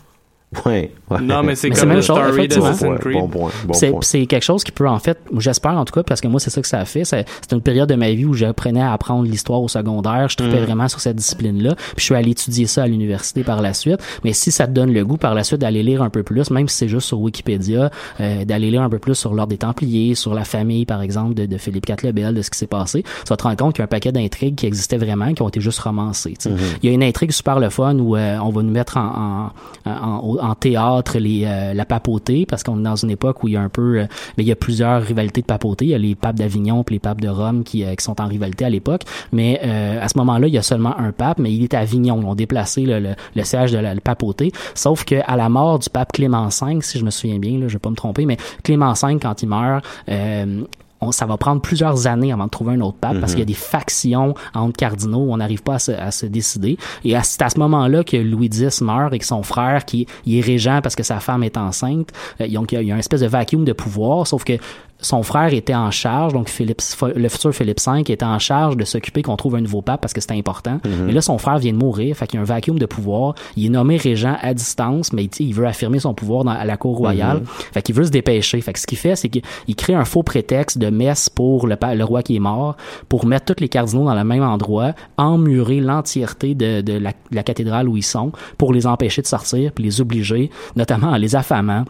Ouais, ouais. Non, mais c'est comme le même chose, story bon d'Assassin's point, Creed. bon point, bon c'est, quelque chose qui peut en fait, j'espère en tout cas, parce que moi c'est ça que ça a fait. C'est, c'est une période de ma vie où j'apprenais à apprendre l'histoire au secondaire. Je trouvais Mm. vraiment sur cette discipline-là. Puis je suis allé étudier ça à l'université par la suite. Mais si ça te donne le goût par la suite d'aller lire un peu plus, même si c'est juste sur Wikipédia, euh, d'aller lire un peu plus sur l'ordre des Templiers, sur la famille par exemple de, de Philippe IV le Bel, de ce qui s'est passé, tu vas te rendre compte qu'il y a un paquet d'intrigues qui existaient vraiment, qui ont été juste romancées. tu sais. Il y a une intrigue super le fun où euh, on va nous mettre en, en, en, en théâtre les, euh, la papauté parce qu'on est dans une époque où il y a un peu euh, mais il y a plusieurs rivalités de papauté. Il y a les papes d'Avignon puis les papes de Rome qui, euh, qui sont en rivalité à l'époque. Mais euh, à ce moment-là il y a seulement un pape mais il est à Avignon. Ils ont déplacé le, le, le siège de la le papauté. Sauf que à la mort du pape Clément V si je me souviens bien là je vais pas me tromper mais Clément V quand il meurt euh, on, ça va prendre plusieurs années avant de trouver un autre pape parce qu'il y a des factions entre cardinaux où on n'arrive pas à se, à se décider. Et à- c'est à ce moment-là que Louis X meurt et que son frère, qui il est régent parce que sa femme est enceinte, euh, donc il y a, il y a un espèce de vacuum de pouvoir, sauf que son frère était en charge, donc Philippe, le futur Philippe V était en charge de s'occuper qu'on trouve un nouveau pape parce que c'était important. Mais là, son frère vient de mourir, fait qu'il y a un vacuum de pouvoir. Il est nommé régent à distance, mais il veut affirmer son pouvoir dans, à la cour royale. Fait qu'il veut se dépêcher. Fait que ce qu'il fait, c'est qu'il il crée un faux prétexte de messe pour le, roi qui est mort, pour mettre tous les cardinaux dans le même endroit, emmurer l'entièreté de, de la, la cathédrale où ils sont, pour les empêcher de sortir, puis les obliger, notamment en les affamant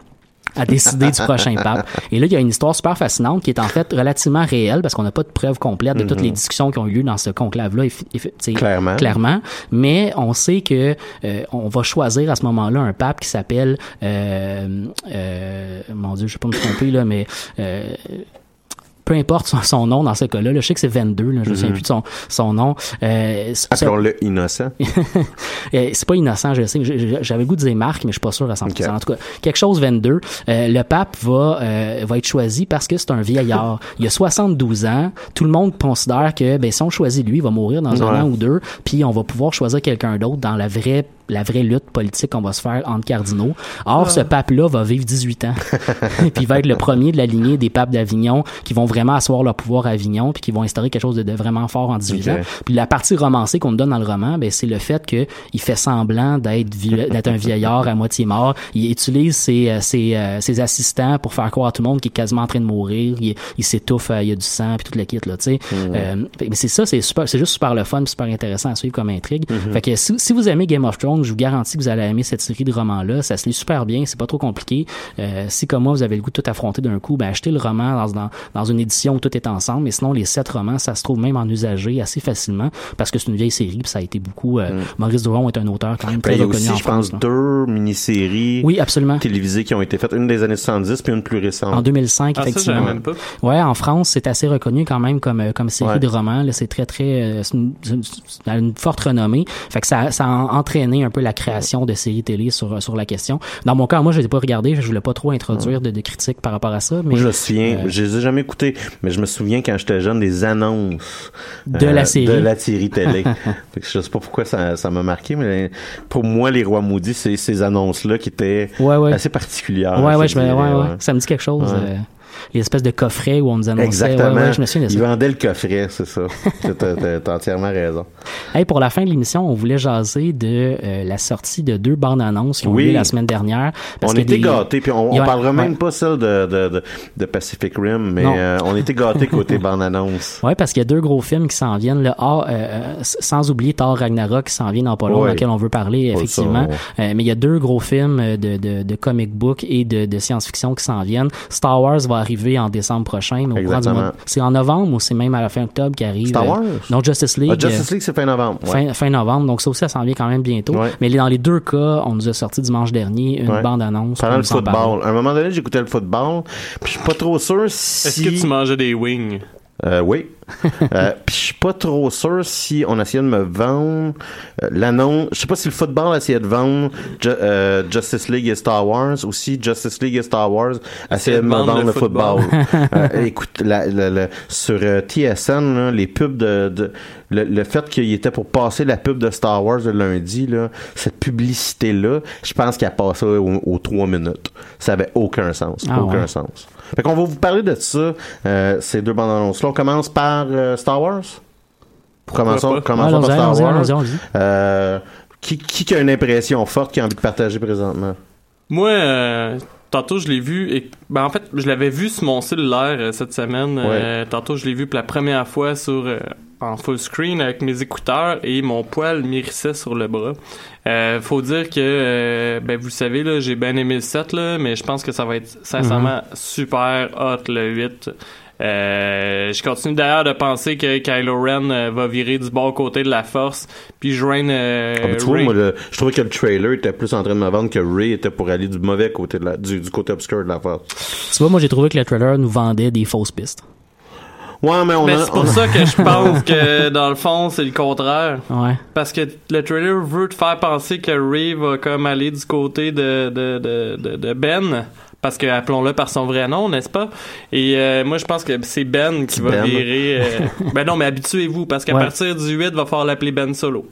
à décider du prochain pape. Et là, il y a une histoire super fascinante qui est en fait relativement réelle parce qu'on n'a pas de preuves complètes de toutes les discussions qui ont eu lieu dans ce conclave-là. Clairement. Clairement. Mais on sait que euh, on va choisir à ce moment-là un pape qui s'appelle, euh, euh, mon Dieu, je vais pas me tromper là, mais euh, peu importe son, son nom dans ce cas-là. là, je sais que c'est 22, là, je me souviens plus de son, son nom. Euh, Appelons-le innocent. euh, c'est pas innocent, je sais. J'avais goût de dire Marc, mais je suis pas sûr à 100%. Ok. En tout cas, quelque chose 22. euh, le pape va euh, va être choisi parce que c'est un vieillard. Il a 72 ans. Tout le monde considère que ben si on choisit lui, il va mourir dans un an ou deux, puis on va pouvoir choisir quelqu'un d'autre dans la vraie la vraie lutte politique qu'on va se faire entre cardinaux. Or, ce pape-là va vivre 18 ans. puis il va être le premier de la lignée des papes d'Avignon qui vont vraiment asseoir leur pouvoir à Avignon puis qui vont instaurer quelque chose de, de vraiment fort en 18 Ok. ans. Puis la partie romancée qu'on me donne dans le roman, ben c'est le fait que il fait semblant d'être d'être un vieillard à moitié mort. Il utilise ses euh, ses, euh, ses assistants pour faire croire à tout le monde qu'il est quasiment en train de mourir. Il, il s'étouffe, euh, il y a du sang puis toute la kit là, tu sais. Euh, mais c'est ça, c'est super, c'est juste super le fun, super intéressant à suivre comme intrigue. Fait que si, si vous aimez Game of Thrones, je vous garantis que vous allez aimer cette série de romans-là. Ça se lit super bien, c'est pas trop compliqué. Euh, si comme moi, vous avez le goût de tout affronter d'un coup, ben achetez le roman dans, dans, dans une édition où tout est ensemble. Mais sinon, les sept romans, ça se trouve même en usagé assez facilement parce que c'est une vieille série, puis ça a été beaucoup. euh, Maurice Duron est un auteur quand même Ben, très il y a reconnu aussi, en je pense, là. deux mini-séries Oui, absolument. télévisées qui ont été faites, une des années 70 puis une plus récente. En 2005, Ah, ça, effectivement. j'avais même pas. Ouais, en France, c'est assez reconnu quand même comme euh, comme série Ouais. de romans. Là, c'est très très, euh, c'est une, forte renommée. Fait que ça, ça a entraîné un peu la création de séries télé sur sur la question. Dans mon cas, moi, je l'ai pas regardé. Je voulais pas trop introduire de, de critiques par rapport à ça. Mais Moi, je me souviens, euh, je les ai jamais écoutés, mais je me souviens quand j'étais jeune des annonces De euh, la série. de la série télé. Je sais pas pourquoi ça ça m'a marqué, mais pour moi, les rois maudits, c'est ces annonces-là qui étaient Ouais, ouais. assez particulières. ouais, ouais, je je me- dirais, ouais, ouais, ouais. ça me dit quelque chose. Ouais. euh, les espèces de coffrets où on nous annonçait. Exactement. Ouais, ouais, je me souviens de ça. Ils vendaient le coffret, c'est ça. T'as- T'as t'as entièrement raison. Hey, pour la fin de l'émission, on voulait jaser de euh, la sortie de deux bandes annonces qui ont Oui. eu lieu la semaine dernière. parce on était des- gâtés, puis on, on a- parlera même ouais. pas celle de, de, de, de Pacific Rim, mais euh, on était gâtés côté bande-annonce. Ouais, parce qu'il y a deux gros films qui s'en viennent. Là, Ah, euh, euh, sans oublier Thor Ragnarok qui s'en vient dans pas long, dans lequel on veut parler, effectivement. ça, Euh, mais il y a deux gros films euh, de, de, de comic book et de, de science-fiction qui s'en viennent. Star Wars va arriver en décembre prochain. Mais au courant du Exactement. mois- C'est en novembre ou c'est même à la fin octobre qui arrive? Star euh, Wars? Non, Justice League. Ah, Justice League, c'est fin novembre. ouais. Fin, fin novembre, donc ça aussi, ça s'en vient quand même bientôt. Ouais. Mais dans les deux cas, on nous a sorti dimanche dernier une Ouais. bande-annonce. Pendant le football. À un moment donné, j'écoutais le football, puis je suis pas trop sûr si... Est-ce que tu mangeais des wings? Euh, oui. euh, puis je suis pas trop sûr si on essayait de me vendre euh, l'annonce. Je sais pas si le football essayait de vendre Ju- euh, Justice League et Star Wars ou si Justice League et Star Wars essayaient de me vendre le football. Euh, écoute, la, la- la- sur euh, TSN, là, les pubs de, de- le, le fait qu'il était pour passer la pub de Star Wars le lundi, là, cette publicité là, je pense qu'elle passait aux, aux trois minutes. Ça avait aucun sens, Ah aucun ouais. sens. Fait qu'on va vous parler de ça, euh, ces deux bandes annonces là. On commence par euh, Star Wars. Commençons, commençons par Star Wars. Euh, qui, qui qui a une impression forte qui a envie de partager présentement? Moi, euh, tantôt je l'ai vu et ben en fait je l'avais vu sur mon cellulaire euh, cette semaine. Euh, tantôt je l'ai vu pour la première fois sur euh, en full screen avec mes écouteurs et mon poil m'irrissait sur le bras. Euh, faut dire que ben vous savez là, j'ai bien aimé le 7 là, mais je pense que ça va être sincèrement super hot le 8. Euh, je continue d'ailleurs de penser que Kylo Ren euh, va virer du bon côté de la force puis joindre euh, Ah, ben, tu vois, Rey. moi, le- je trouvais que le trailer était plus en train de me vendre que Ray était pour aller du mauvais côté de la, du, du côté obscur de la force. Tu vois, moi, j'ai trouvé que le trailer nous vendait des fausses pistes. Ouais, mais on Mais a, c'est pour on ça que je pense que dans le fond c'est le contraire. Ouais. Parce que le trailer veut te faire penser que Ray va comme aller du côté de, de, de, de, de Ben. Parce que appelons-le par son vrai nom, n'est-ce pas? Et euh, moi je pense que c'est Ben qui va Ben. virer. euh, ben non, mais habituez-vous, parce qu'à Ouais. partir du 8, va falloir l'appeler Ben Solo.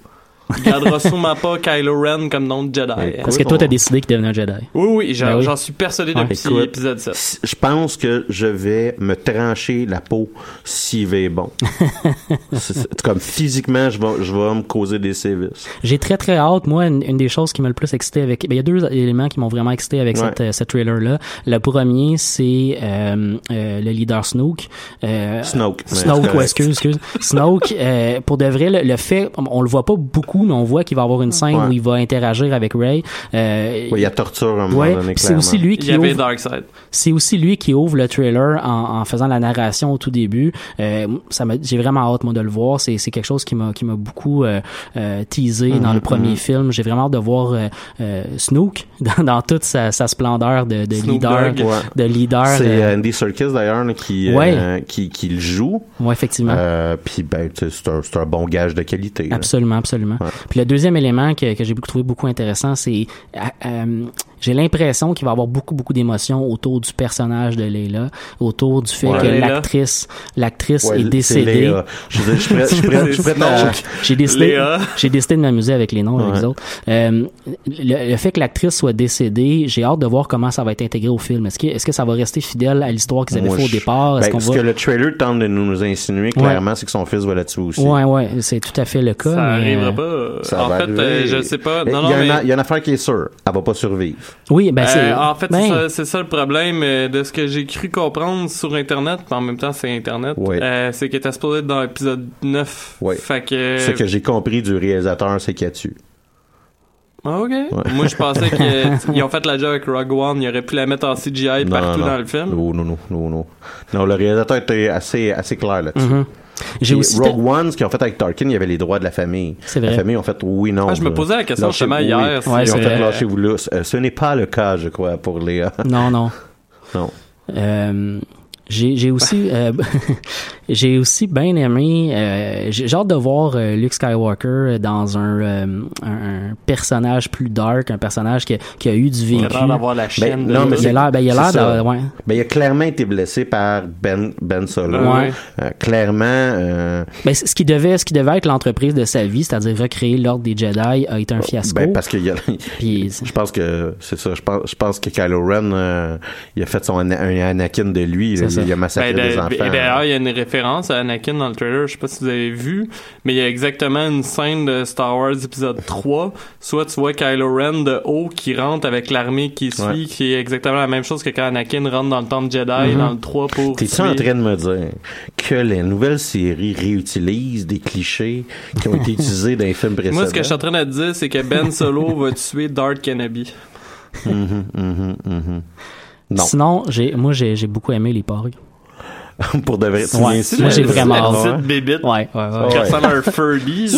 Il gardera sûrement pas Kylo Ren comme nom de Jedi. Écoute, Parce que toi, on- t'as décidé qu'il devenait un Jedi. Oui, oui, j'en Ben oui. suis persuadé depuis Écoute, l'épisode 7. Je pense que je vais me trancher la peau s'il est bon. C'est- c'est comme physiquement, je vais, je vais me causer des sévices. J'ai très très hâte. Moi, une, une des choses qui m'a le plus excité avec, ben, il y a deux éléments qui m'ont vraiment excité avec Ouais. cette, euh, ce trailer là. Le premier, c'est euh, euh, le leader Snoke. Euh, Snoke. mais Snoke, ouais, excuse, excuse. Snoke, euh, pour de vrai, le, le fait, on, on le voit pas beaucoup, mais on voit qu'il va avoir une scène Ouais. où il va interagir avec Ray. Euh, Ouais, il y a torture à un ouais, c'est aussi lui Il qui y avait ouvre, c'est aussi lui qui ouvre le trailer en, en faisant la narration au tout début. Euh, ça m'a, j'ai vraiment hâte moi de le voir. C'est, c'est quelque chose qui m'a qui m'a beaucoup euh, euh, teasé dans Mhm, le premier film. J'ai vraiment hâte de voir euh, euh, Snook dans, dans toute sa, sa splendeur de, de leader, Dogg. De leader. C'est Andy Serkis d'ailleurs qui, Ouais. euh, qui, qui le joue. ouais, effectivement. Euh, Puis ben, tu sais, c'est un, c'est un bon gage de qualité. là. Absolument, absolument. Ouais. Puis le deuxième élément que, que j'ai trouvé beaucoup intéressant, c'est euh, euh, j'ai l'impression qu'il va y avoir beaucoup beaucoup d'émotions autour du personnage de Leila, autour du fait Ouais. que l'actrice l'actrice Ouais, est décédée. J'ai décidé, j'ai décidé de m'amuser avec les noms avec Ouais. les autres. Euh, le, le fait que l'actrice soit décédée, j'ai hâte de voir comment ça va être intégré au film. Est-ce que, est-ce que ça va rester fidèle à l'histoire qu'ils avaient Moi, fait au départ? Est-ce Ben, qu'on ce va... que le trailer tente de nous insinuer, clairement, c'est que son fils va là-dessus aussi. Ouais, ouais, c'est tout à fait le cas. Ça mais, arrivera euh, pas. Ça en fait, euh, je sais pas. Non, il, non, y a mais... y a une affaire qui est sûre. Elle va pas survivre. Oui, ben c'est. Euh, en fait, ben, c'est ça- le problème euh, de ce que j'ai cru comprendre sur Internet, puis en même temps, c'est Internet. Euh, c'est qu'elle était supposée être dans l'épisode 9. Ouais. Fait que... Ce que j'ai compris du réalisateur, c'est qu'il a tué. Ah, ok. Moi, je pensais qu'ils ont fait la job avec Rogue One. Ils auraient pu la mettre en CGI Non, partout non. dans le film. Non, non, non, non, non. Non, le réalisateur était assez, assez clair là-dessus. Mhm. J'ai aussi Rogue One, ce qu'ils ont fait avec Tarkin, il y avait les droits de la famille. C'est vrai. La famille ont fait oui, non. Ah, je me euh, posais la question justement oui. hier, Ouais, Ils ont fait vrai. lâchez-vous là. Euh, Ce n'est pas le cas, je crois, pour les. Non, non. non. Euh, j'ai j'ai aussi euh, j'ai aussi bien aimé euh, j'ai hâte de voir euh, Luke Skywalker dans un, euh, un, un personnage plus dark un personnage qui, a- qui a eu du Il vécu a l'air d'avoir la chaîne. de non, mais il a l'air ben, il a ouais Ben, il a clairement été blessé par Ben, ben Solo. Ouais. Euh, clairement, euh, ben, ce qui devait ce qui devait être l'entreprise de sa vie c'est-à-dire recréer l'ordre des Jedi a été un fiasco ben, parce qu'il y a, Puis- je pense que c'est ça. Je pense, je pense que Kylo Ren, euh, il a fait son un Anakin de lui. C'est Il, ça. il a massacré Ben, des de- enfants. et D'ailleurs, il y a une référence à Anakin dans le trailer, je sais pas si vous avez vu, mais il y a exactement une scène de Star Wars épisode 3. Soit tu vois Kylo Ren de haut qui rentre avec l'armée qui suit, Ouais. qui est exactement la même chose que quand Anakin rentre dans le temple Jedi Mhm. dans le 3 pour T'es-tu en train de me dire que les nouvelles séries réutilisent des clichés qui ont été utilisés dans les films précédents? Moi, ce que je suis en train de te dire, c'est que Ben Solo va tuer Darth Kenobi. Mhm, mhm, mhm. Non. sinon j'ai moi j'ai j'ai beaucoup aimé les porgs Pour de vrai. tu Ouais. Moi, j'ai vraiment la petite bébite ouais ouais ouais, qui ressemble à un Furby.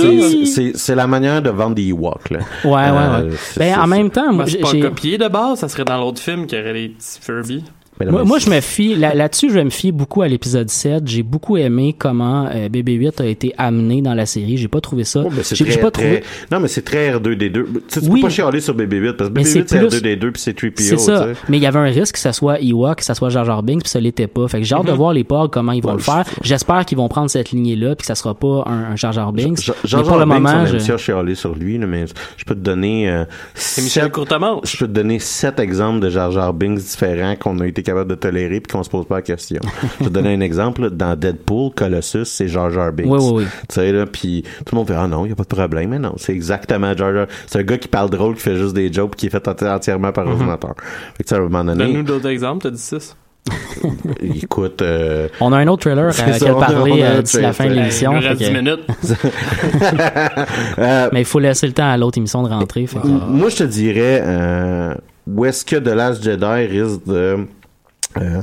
C'est- la manière de vendre des Ewoks, là. ouais ouais, Euh, ouais. c'est- ben en même temps moi j'ai pas copié de base, ça serait dans l'autre film qu'il y aurait les petits Furby. Moi, je me fie là- là-dessus, je me fie beaucoup à l'épisode 7. J'ai beaucoup aimé comment euh, BB-8 a été amené dans la série. J'ai pas trouvé ça. Oh, ben, j'ai pas très- trouvé. Non, mais c'est très R2D2. Tu, sais, tu Oui. peux pas chialer sur BB-8 parce que Mais c'est BB-8 c'est plus- R2D2 puis c'est 3PO. C'est ça. tu sais. Mais il y avait un risque que ça soit Ewok, que ça soit Jar Jar Binks, puis ça l'était pas. Fait que j'ai hâte de voir les porgs comment ils vont Ouais, le faire. J'espère qu'ils vont prendre cette lignée-là, puis que ça sera pas un, un Jar Jar Binks. Mais pour le Binks, moment, on je... chialer sur lui, mais je peux te donner euh, C'est Michel sept- Courtemanche. je peux te donner sept exemples de Jar Jar Binks différents qu'on a été capable de tolérer puis qu'on se pose pas la question. je vais te donner un exemple. là. Dans Deadpool, Colossus, c'est Jar Jar Binks. Oui, oui, oui. Tu sais, là, puis tout le monde fait, ah non, il y a pas de problème. Mais non, c'est exactement Jar Jar. C'est un gars qui parle drôle, qui fait juste des jokes, qui est fait enti- entièrement par ordinateur. Fait que, tu sais, à un moment donné, Donne-nous d'autres exemples, t'as dit 6. écoute, euh, On a un autre trailer à ça, quel on a- parler d'ici la fin de l'émission. Il reste que- 10 minutes. Mais il faut laisser le temps à l'autre émission de rentrer. fait que- Moi, je te dirais, euh, où est-ce que The Last Jedi risque de euh,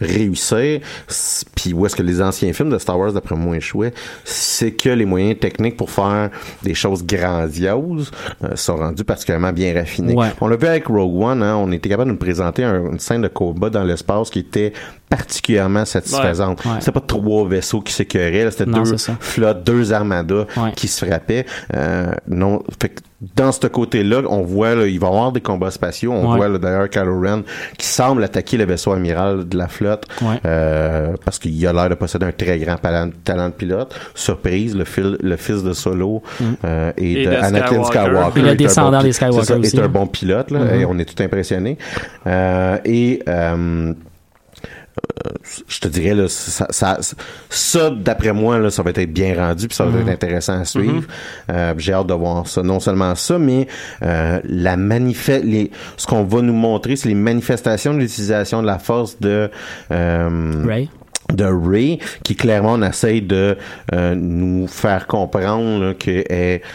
réussir, puis où est-ce que les anciens films de Star Wars, d'après moi, échouaient, c'est que les moyens techniques pour faire des choses grandioses euh, sont rendus particulièrement bien raffinés. Ouais. On l'a vu avec Rogue One, hein, on était capable de nous présenter un- une scène de combat dans l'espace qui était particulièrement satisfaisante. Ouais. Ouais. C'était pas trois vaisseaux qui là, c'était deux flottes, deux armadas qui se frappaient. Euh, non, fait dans ce côté-là, on voit, là, il va y avoir des combats spatiaux. On Ouais. voit là, d'ailleurs Kylo Ren qui semble attaquer le vaisseau amiral de la flotte Ouais. euh, parce qu'il a l'air de posséder un très grand talent, de pilote. Surprise, le, fil- le fils de Solo euh, et, Et de de Anakin Skywalker. Skywalker. Et le est un descendant bon des pi- Skywalker c'est ça, aussi, est un hein. bon pilote, là, Mhm. et on est tout impressionné. Euh, et euh, je te dirais là, ça, ça, ça, d'après moi là, ça va être bien rendu puis ça va être intéressant à suivre. Euh, J'ai hâte de voir ça. Non seulement ça, mais euh, la manifeste, les, ce qu'on va nous montrer, c'est les manifestations de l'utilisation de la force de euh, Ray. de Ray, qui clairement on essaye de euh, nous faire comprendre qu'elle est euh,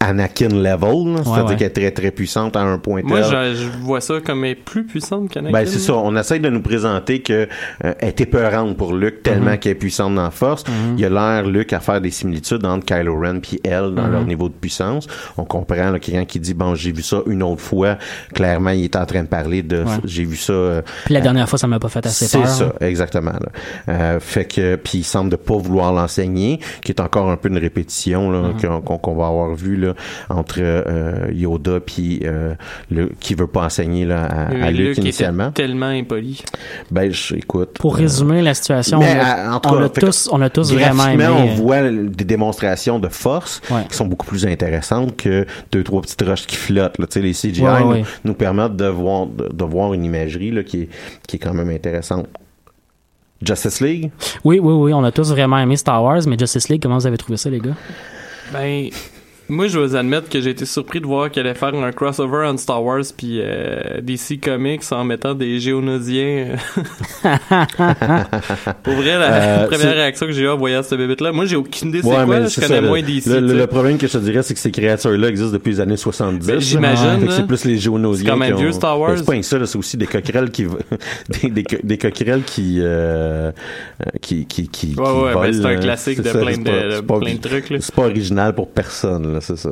Anakin level, là. c'est-à-dire ouais. qu'elle est très très puissante à un point Moi, tel. je, je vois ça comme elle est plus puissante qu'Anakin. Ben c'est ça, on essaie de nous présenter que euh, elle est épeurante pour Luke tellement Mhm. qu'elle est puissante dans la force. Il y a l'air Luke à faire des similitudes entre Kylo Ren puis elle dans Mhm. leur niveau de puissance. On comprend là, quelqu'un qui dit bon j'ai vu ça une autre fois. Clairement il est en train de parler de Ouais. j'ai vu ça. euh, Puis la dernière fois, ça m'a pas fait assez c'est peur. ça, hein. exactement. Là. Euh, fait que puis il semble de pas vouloir l'enseigner, qui est encore un peu une répétition là, Mhm. qu'on- qu'on qu'on va avoir vu là entre euh, Yoda puis euh, le qui veut pas enseigner là à, à Luke Luke initialement. était tellement impoli. Ben je, écoute. Pour euh, résumer la situation, mais, on a, on cas, tous, on a tous vraiment aimé. on euh, voit des démonstrations de force Ouais. qui sont beaucoup plus intéressantes que deux trois petites roches qui flottent. Là. Tu sais, les CGI Ouais, ouais, nous, ouais. nous permettent de voir de, de voir une imagerie là, qui est qui est quand même intéressante. Justice League? Oui, oui, oui, on a tous vraiment aimé Star Wars, mais Justice League, comment vous avez trouvé ça, les gars? Ben, Moi, je vais admettre que j'ai été surpris de voir qu'elle allait faire un crossover entre Star Wars puis euh, DC Comics en mettant des géonosiens. Pour vrai, la Euh, première réaction que j'ai eue en voyant cette bébête là moi j'ai aucune idée c'est Ouais, quoi, je connais ça, moins le- DC. Le, problème que je te dirais, c'est que ces créatures-là existent depuis les années 70. Ben, j'imagine, là. C'est plus les géonosiens. C'est comme un qui ont- vieux Star Wars. Ben, C'est pas ça, c'est aussi des coquerelles qui, des, des, co- des coquerelles qui, euh, euh, qui, qui, qui, qui Ouais, ouais, ben, c'est un classique de ça, plein de- pas- plein de trucs. C'est pas original pour personne, là, c'est ça.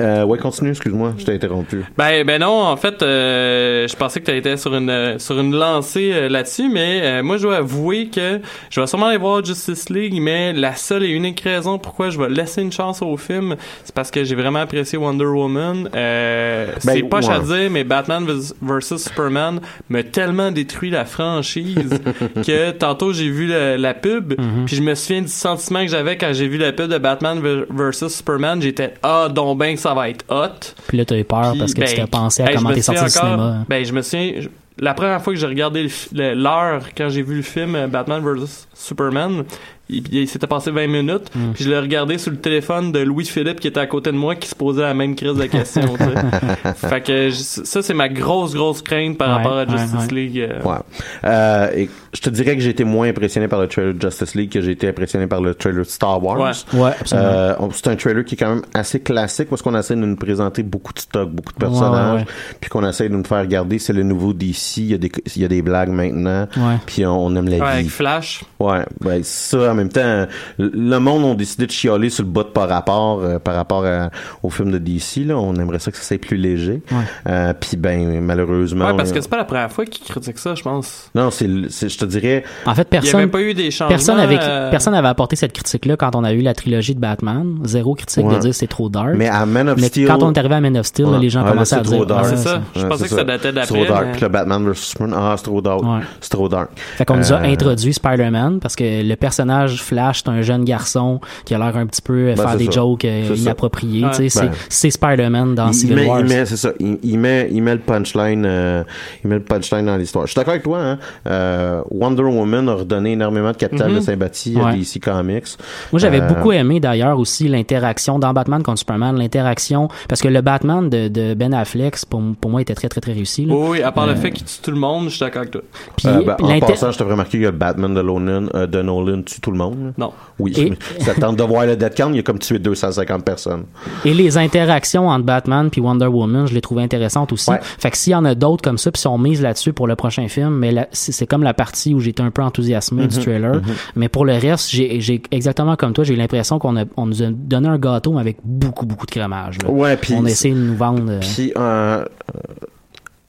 Euh, ouais, continue, excuse-moi, je t'ai interrompu. Ben, ben non, en fait, euh, je pensais que tu étais sur une sur une lancée euh, là-dessus, mais euh, moi, je dois avouer que je vais sûrement aller voir Justice League, mais la seule et unique raison pourquoi je vais laisser une chance au film, c'est parce que j'ai vraiment apprécié Wonder Woman. Euh, c'est Ben, pas à ouais. dire, mais Batman vs Superman m'a tellement détruit la franchise que tantôt j'ai vu la, la pub, puis je me souviens du sentiment que j'avais quand j'ai vu la pub de Batman vs Superman. J'étais ah donc ben ça va être hot. Puis là, t'as eu peur Puis, parce que ben, tu t'es pensé à hey, comment t'es sorti du encore- cinéma. Ben, je me souviens, je- la première fois que j'ai regardé l'heure, quand j'ai vu le film euh, Batman vs Superman, il, il s'était passé 20 minutes, Mm. puis je l'ai regardé sur le téléphone de Louis-Philippe qui était à côté de moi, qui se posait la même crise de questions. Fait que je- ça, c'est ma grosse, grosse crainte par Ouais, rapport à Justice ouais. League. euh. Ouais. Euh, et je te dirais que j'ai été moins impressionné par le trailer de Justice League que j'ai été impressionné par le trailer de Star Wars. Ouais. Ouais, absolument. Euh, c'est un trailer qui est quand même assez classique parce qu'on essaie de nous présenter beaucoup de stock, beaucoup de personnages, Ouais, ouais, puis qu'on essaie de nous faire regarder c'est le nouveau DC, il y a des, il y a des blagues maintenant, Ouais. puis on, on aime la Ouais, vie. avec Flash. Ouais, ben ça en même temps, le monde ont décidé de chialer sur le bas de par rapport euh, par rapport à- au film de DC là, on aimerait ça que ça soit plus léger. Ouais. Euh, puis ben malheureusement Ouais, parce que c'est pas la première fois qu'ils critiquent ça, je pense. non, c'est c'est je te dirais En fait, Il y avait personne, pas eu des changements. personne, avait, euh, personne avait apporté cette critique-là quand on a eu la trilogie de Batman. Zéro critique Ouais. de dire c'est trop dark. mais à Man of Mais Steel quand on est arrivé à Man of Steel, là, les gens commençaient c'est à trop dire dark. ah, C'est ça. Je pensais c'est que ça datait C'est d'après. trop dark. mais- Puis le Batman vs Superman, ah, c'est trop dark. Ouais. C'est trop dark. Fait qu'on nous a introduit Spider-Man parce que le personnage Flash, c'est un jeune garçon qui a l'air un petit peu euh, Ben, faire des ça. jokes euh, inappropriés. Ouais. tu sais, c'est- Ben. c'est Spider-Man dans il, il Civil met, War. il met, c'est ça, il, il met, il met le punchline, euh, il met le punchline dans l'histoire. Je suis d'accord avec toi, hein. Euh, Wonder Woman a redonné énormément de capital Mhm. de sympathie à Ouais. DC Comics. Moi, j'avais Euh, beaucoup aimé d'ailleurs aussi l'interaction dans Batman contre Superman, l'interaction parce que le Batman de, de Ben Affleck, pour, pour moi, était très très très réussi. là. Oui, à part Euh, le fait qu'il tue tout le monde, je suis d'accord avec toi. Puis Euh, ben, en passant, je t'avais remarqué que le Batman de Nolan, euh, de Nolan tue tout le monde. Non. Oui. Et- Ça tente de voir le dead count, il a comme tué 250 personnes. Et les interactions entre Batman puis Wonder Woman, je les trouvais intéressantes aussi. Ouais. Fait que s'il y en a d'autres comme ça, puis si on mise là-dessus pour le prochain film, mais c'est comme la partie où j'étais un peu enthousiasmé Mhm. du trailer. Mais pour le reste, j'ai exactement comme toi, j'ai l'impression qu'on on nous a donné un gâteau mais avec beaucoup beaucoup de crémage. là. Ouais, puis on essaie de nous vendre. Puis euh,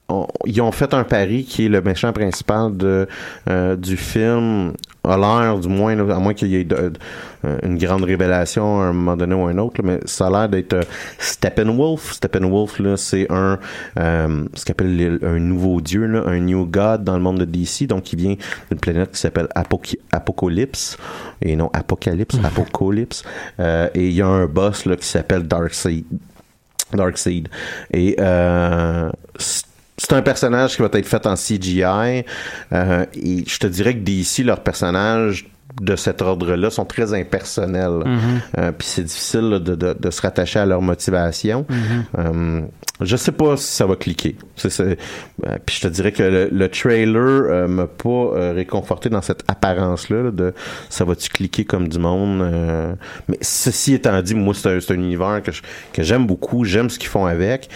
on- ils ont fait un pari qui est le méchant principal de euh, du film a l'air du moins à moins qu'il y ait de- de- euh, une grande révélation à un moment donné ou un autre là, mais ça a l'air d'être euh, Steppenwolf. Steppenwolf là c'est un euh, ce qu'on appelle un nouveau dieu là, un new god dans le monde de DC donc il vient d'une planète qui s'appelle Apoc- Apocalypse et non Apocalypse Apocalypse Euh, et il y a un boss là qui s'appelle Darkseid. Darkseid. Et euh, c'est un personnage qui va être fait en CGI. euh, et je te dirais que DC, leurs personnages de cet ordre-là sont très impersonnels. Euh, Puis c'est difficile là, de, de, de se rattacher à leur motivation. Euh, je sais pas si ça va cliquer. Euh, puis je te dirais que le, le trailer euh, m'a pas réconforté dans cette apparence-là là, de ça va-tu cliquer comme du monde. mais ceci étant dit, moi c'est un, univers que, j'aime beaucoup. J'aime ce qu'ils font avec.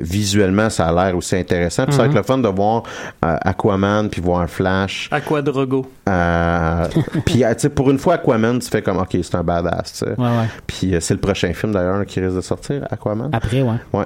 Visuellement, ça a l'air aussi intéressant. Puis ça va être le fun de voir Aquaman puis voir Flash. Aqua Drogo. Euh, puis sais pour une fois Aquaman, tu fais comme ok c'est un badass. tu sais. Ouais, ouais. Puis euh, c'est le prochain film d'ailleurs qui risque de sortir, Aquaman. Après, ouais. Ouais.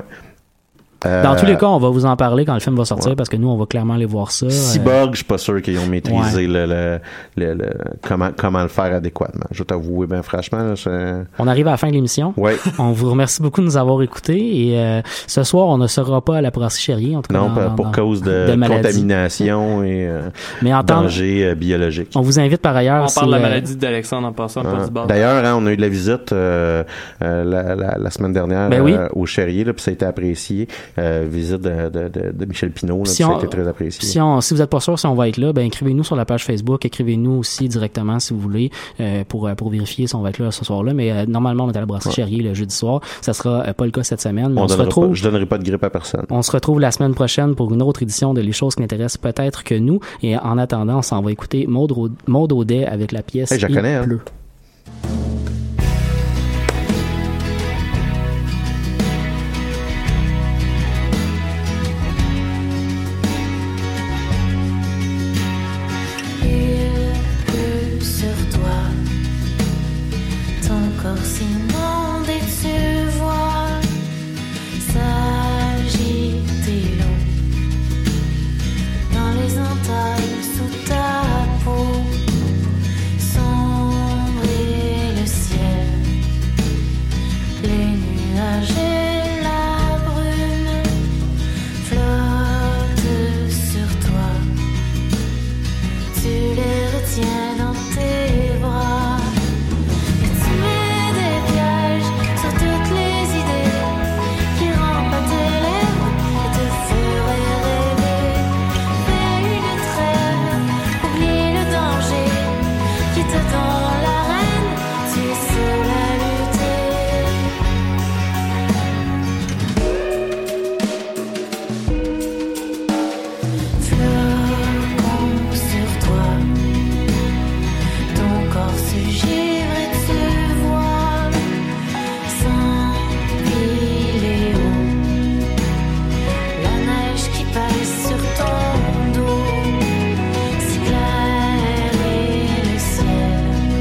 Euh, Dans tous les cas, on va vous en parler quand le film va sortir ouais. parce que nous, on va clairement aller voir ça. Euh, Cyborg, je suis pas sûr qu'ils ont maîtrisé le, le, le, le- comment comment le faire adéquatement. Je vais t'avouer bien franchement. Là, je- On arrive à la fin de l'émission. Ouais. On vous remercie beaucoup de nous avoir écoutés et euh, ce soir, on ne sera pas à la brasserie en tout cas. Non, dans- pas- dans- pour dans- cause de, de maladie. contamination et euh, Mais en temps, danger euh, biologique. on vous invite par ailleurs. On parle de la euh, maladie d'Alexandre en passant, pas Ah. D'ailleurs, hein, on a eu de la visite euh, euh, la, la, la semaine dernière Ben oui. euh, au Cherrier, là, puis ça a été apprécié. Euh, visite de, de, de, de Michel Pinault. Là, Si puis ça a été très apprécié. Si, on, si vous êtes pas sûr si on va être là, ben écrivez-nous sur la page Facebook, écrivez-nous aussi directement si vous voulez euh, pour euh, pour vérifier si on va être là ce soir-là. Mais euh, normalement, on est à la brasserie Ouais. Charrier le jeudi soir. Ça sera pas le cas cette semaine, mais on, On se retrouve. pas, je donnerai pas de grippe à personne. On se retrouve la semaine prochaine pour une autre édition de Les choses qui n'intéressent peut-être que nous. Et en attendant, on s'en va écouter Maud, Au- Maud Audet avec la pièce Hey, Il connais, hein. pleut.